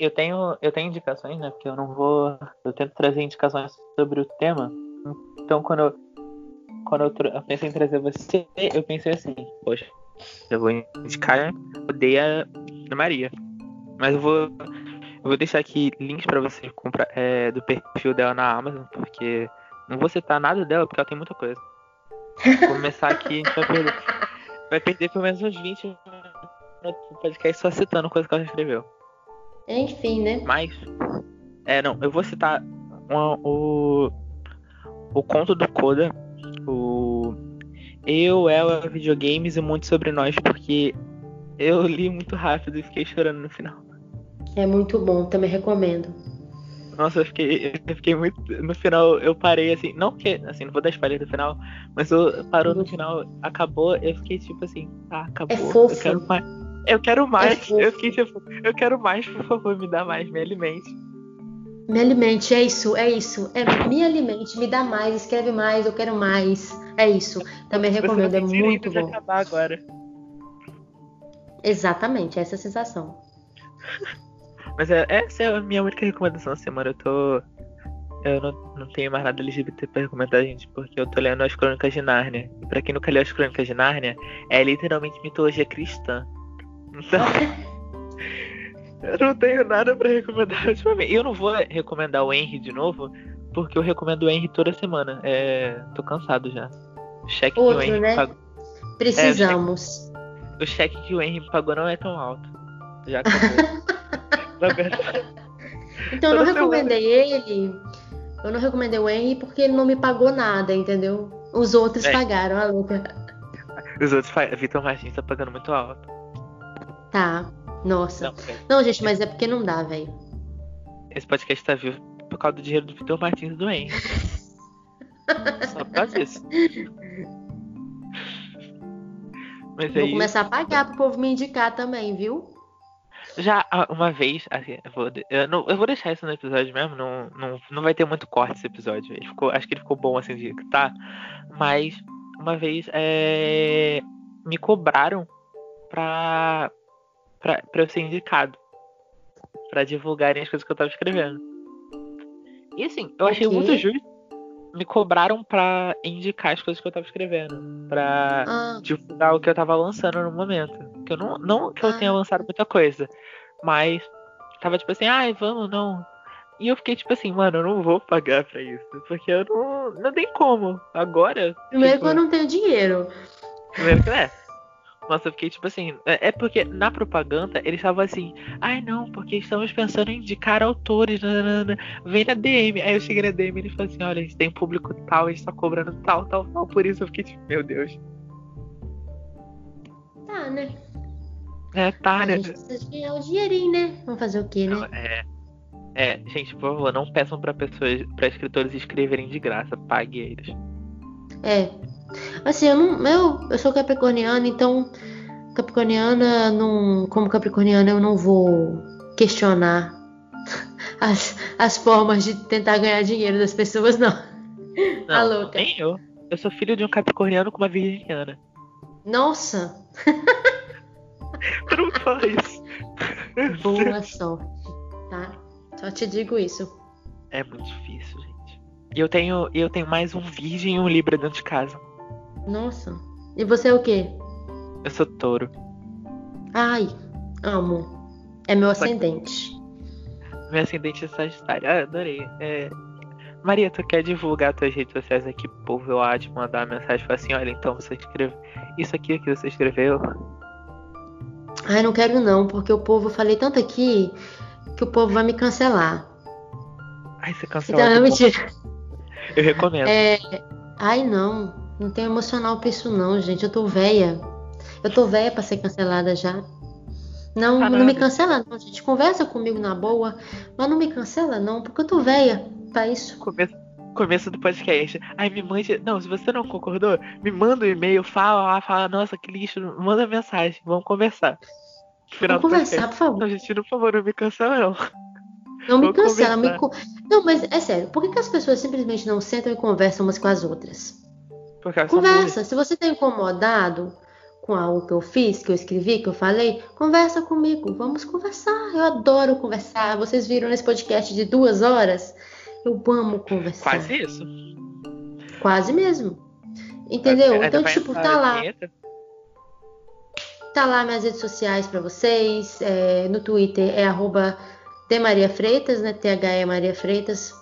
Eu tenho, eu tenho indicações, né? Porque eu não vou. Eu tento trazer indicações sobre o tema. Então, quando eu, quando eu, eu pensei em trazer você, eu pensei assim: Poxa, eu vou indicar Odeia Maria. Mas eu vou, eu vou deixar aqui links pra você comprar é, do perfil dela na Amazon, porque não vou citar nada dela, porque ela tem muita coisa. Vou começar aqui, a gente vai perder, vai perder pelo menos uns 20 minutos do podcast só citando coisa que ela escreveu. Enfim, né? Mas, é, não, eu vou citar uma- o, o conto do Koda, o Eu, Ela, Videogames e Muito Sobre Nós, porque eu li muito rápido e fiquei chorando no final. É muito bom, também recomendo. Nossa, eu fiquei, eu fiquei muito. No final, eu parei assim. Não que, assim, não vou dar spoiler do final, mas eu parou no final, acabou, eu fiquei tipo assim, ah, acabou. É fofo. Eu quero mais. Eu quero mais. fofo. eu fiquei tipo, eu quero mais, por favor, me dá mais, me alimente. Me alimente, é isso, é isso. É me alimente, me dá mais, escreve mais, eu quero mais. É isso. Também Você recomendo, é muito bom. acabar agora. Exatamente, essa é a sensação. *laughs* Mas é, essa é a minha única recomendação da semana. Eu tô. eu não, não tenho mais nada LGBT pra recomendar, gente, porque eu tô lendo as Crônicas de Nárnia. E pra quem nunca leu as Crônicas de Nárnia, é literalmente mitologia cristã. Então. *laughs* eu não tenho nada pra recomendar ultimamente. Eu não vou recomendar o Henry de novo, porque eu recomendo o Henry toda semana. É, tô cansado já. O cheque Outro, que o Henry né? pagou. Precisamos. O cheque que o Henry me pagou não é tão alto. Já acabou. *laughs* Na verdade. Então eu não Toda semana. recomendei ele. Eu não recomendei o Henry porque ele não me pagou nada, entendeu? Os outros É. pagaram, a louca. Os outros, Vitor Martins tá pagando muito alto. Tá. Nossa. Não, é. Não, gente, mas é porque não dá, velho. Esse podcast tá vivo por causa do dinheiro do Vitor Martins e do Henry. Só por causa disso. Mas Vou aí, começar a pagar pro povo me indicar também, viu? já uma vez, assim, eu vou, eu, não, eu vou deixar isso no episódio mesmo, não, não, não vai ter muito corte esse episódio. Ele ficou, acho que ele ficou bom assim de tá. Mas uma vez é, me cobraram pra, pra, pra eu ser indicado. Pra divulgarem as coisas que eu tava escrevendo. E assim, eu achei O quê? muito justo. Me cobraram pra indicar as coisas que eu tava escrevendo. Pra Ah, divulgar o que eu tava lançando no momento. Que eu não, não que eu tenha Ah. lançado muita coisa, mas tava tipo assim, ai, vamos, não. E eu fiquei tipo assim, mano, eu não vou pagar pra isso, porque eu não, não tem como. Agora, primeiro tipo, que eu não tenho dinheiro. primeiro que é. Nossa, eu fiquei tipo assim, é é porque na propaganda eles estavam assim, ai não, porque estamos pensando em indicar autores, nananana, vem na DM. Aí eu cheguei na DM e eles falaram assim, olha, a gente tem público tal, a gente tá cobrando tal, tal, tal. Por isso eu fiquei tipo, meu Deus. Tá, né? É, tá, A né? gente precisa ganhar o dinheirinho, né? Vamos fazer o quê, né? É, é, gente, por favor, não peçam pra pessoas, para escritores escreverem de graça, pague eles. É. Assim, eu não. Eu, eu sou capricorniana, então. Capricorniana, não, como capricorniana, eu não vou questionar *laughs* as, as formas de tentar ganhar dinheiro das pessoas, não. Não, Tá louca. nem eu. Eu sou filho de um capricorniano com uma virginiana. Nossa, *laughs* não isso. *laughs* boa sorte, tá? Só te digo isso. É muito difícil, gente. E eu tenho, eu tenho mais um virgem e um libra dentro de casa. Nossa. E você é o quê? Eu sou touro. Ai, amo. É meu ascendente. Meu ascendente é Sagitário. Ah, adorei. É... Maria, tu quer divulgar tuas redes sociais aqui pro povo? Eu há de mandar uma mensagem falar assim, olha, então você escreveu isso aqui que você escreveu. Ai, não quero não, porque o povo, eu falei tanto aqui que o povo vai me cancelar. Ai, você cancelou. Então, que bom. mentira. Eu recomendo. *laughs* É, ai, não. Não tenho emocional pra isso, não, gente. Eu tô velha. Eu tô velha pra ser cancelada já. Não, Tá não me cancela, não, gente. Conversa comigo na boa, mas não me cancela, não, porque eu tô velha pra isso. Começo, começo do podcast. Ai, me mande. Não, se você não concordou, me manda um e-mail, fala fala, nossa, que lixo, manda mensagem, vamos conversar. Final Vamos conversar, por favor. Não, gente, por favor, não me cancela, não. Não me cancela, me Não, mas é sério, por que, que as pessoas simplesmente não sentam e conversam umas com as outras? Conversa. Se você tá incomodado com algo que eu fiz, que eu escrevi, que eu falei, conversa comigo. Vamos conversar. Eu adoro conversar. Vocês viram nesse podcast de duas horas? Eu amo conversar. Quase isso. Quase mesmo. Entendeu? Ainda Então, vai tipo, tá lá. Tá lá minhas redes sociais pra vocês. É, no Twitter é arroba Maria Freitas, né? THE Maria Freitas.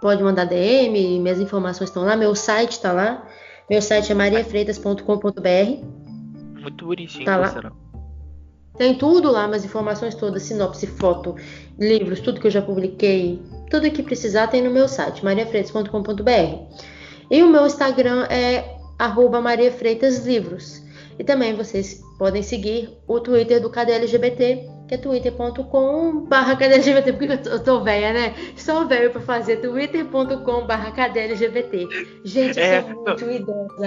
Pode mandar DM, minhas informações estão lá. Meu site tá lá. Meu site é mariafreitas.com.br. Muito bonitinho, Tá lá. Tem tudo lá, minhas informações todas, sinopse, foto, livros, tudo que eu já publiquei, tudo que precisar tem no meu site, mariafreitas.com.br. E o meu Instagram é arroba Maria Freitas Livros. E também vocês podem seguir o Twitter do KDLGBT, que é twitter.com barra KDLGBT, porque eu tô, velha, né? Sou velho pra fazer twitter.com barra KDLGBT. Gente, eu É, sou muito idosa.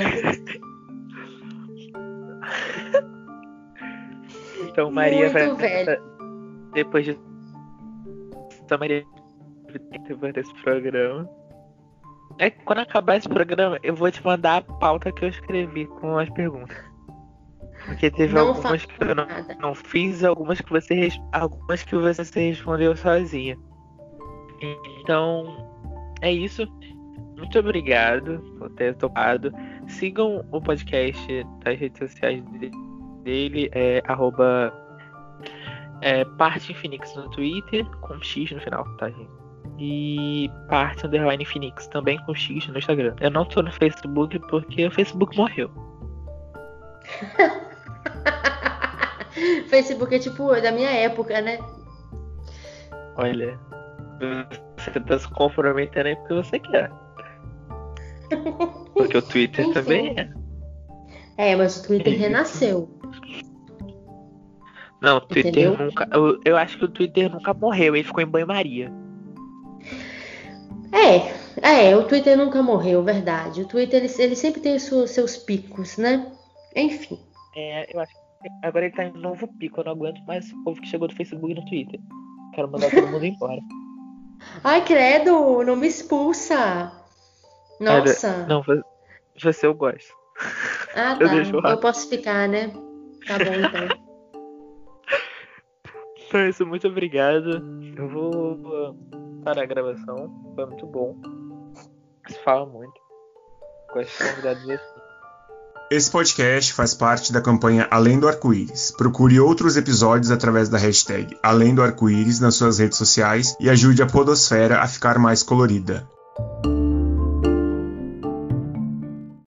Então, Maria Muito vai. Depois de. Então, Maria depois desse programa. É que quando acabar esse programa, eu vou te mandar a pauta que eu escrevi com as perguntas. Porque teve Não algumas que eu não, não fiz, algumas que você algumas que você respondeu sozinha. Então, é isso. Muito obrigado por ter topado. Sigam o podcast das redes sociais dele, é arroba é, parte Phoenix no Twitter, com X no final, tá, gente? E parte underline Phoenix, também com X no Instagram. Eu não tô no Facebook porque o Facebook morreu. *laughs* *laughs* Facebook é tipo da minha época, né? Olha, você tá se comprometendo aí porque você quer. Porque o *laughs* Twitter Enfim. também é. É, mas o Twitter renasceu. Não, o Twitter Entendeu? nunca. Eu, eu acho que o Twitter nunca morreu, ele ficou em banho-maria. É, é, o Twitter nunca morreu, verdade. O Twitter ele, ele sempre tem os seus, seus picos, né? Enfim. É, eu acho que agora ele tá em novo pico, eu não aguento mais o povo que chegou do Facebook e no Twitter. Quero mandar todo mundo embora. *laughs* Ai, credo, não me expulsa. Nossa. Não, vo- você eu gosto. ah, *laughs* eu tá. lá. Eu posso ficar, né? Tá bom, então. *laughs* Então é isso, muito obrigado. Eu vou parar a gravação. Foi muito bom. Se fala muito. Com esses convidados assim. Esse podcast faz parte da campanha Além do Arco-Íris. Procure outros episódios através da hashtag Além do Arco-Íris nas suas redes sociais e ajude a Podosfera a ficar mais colorida.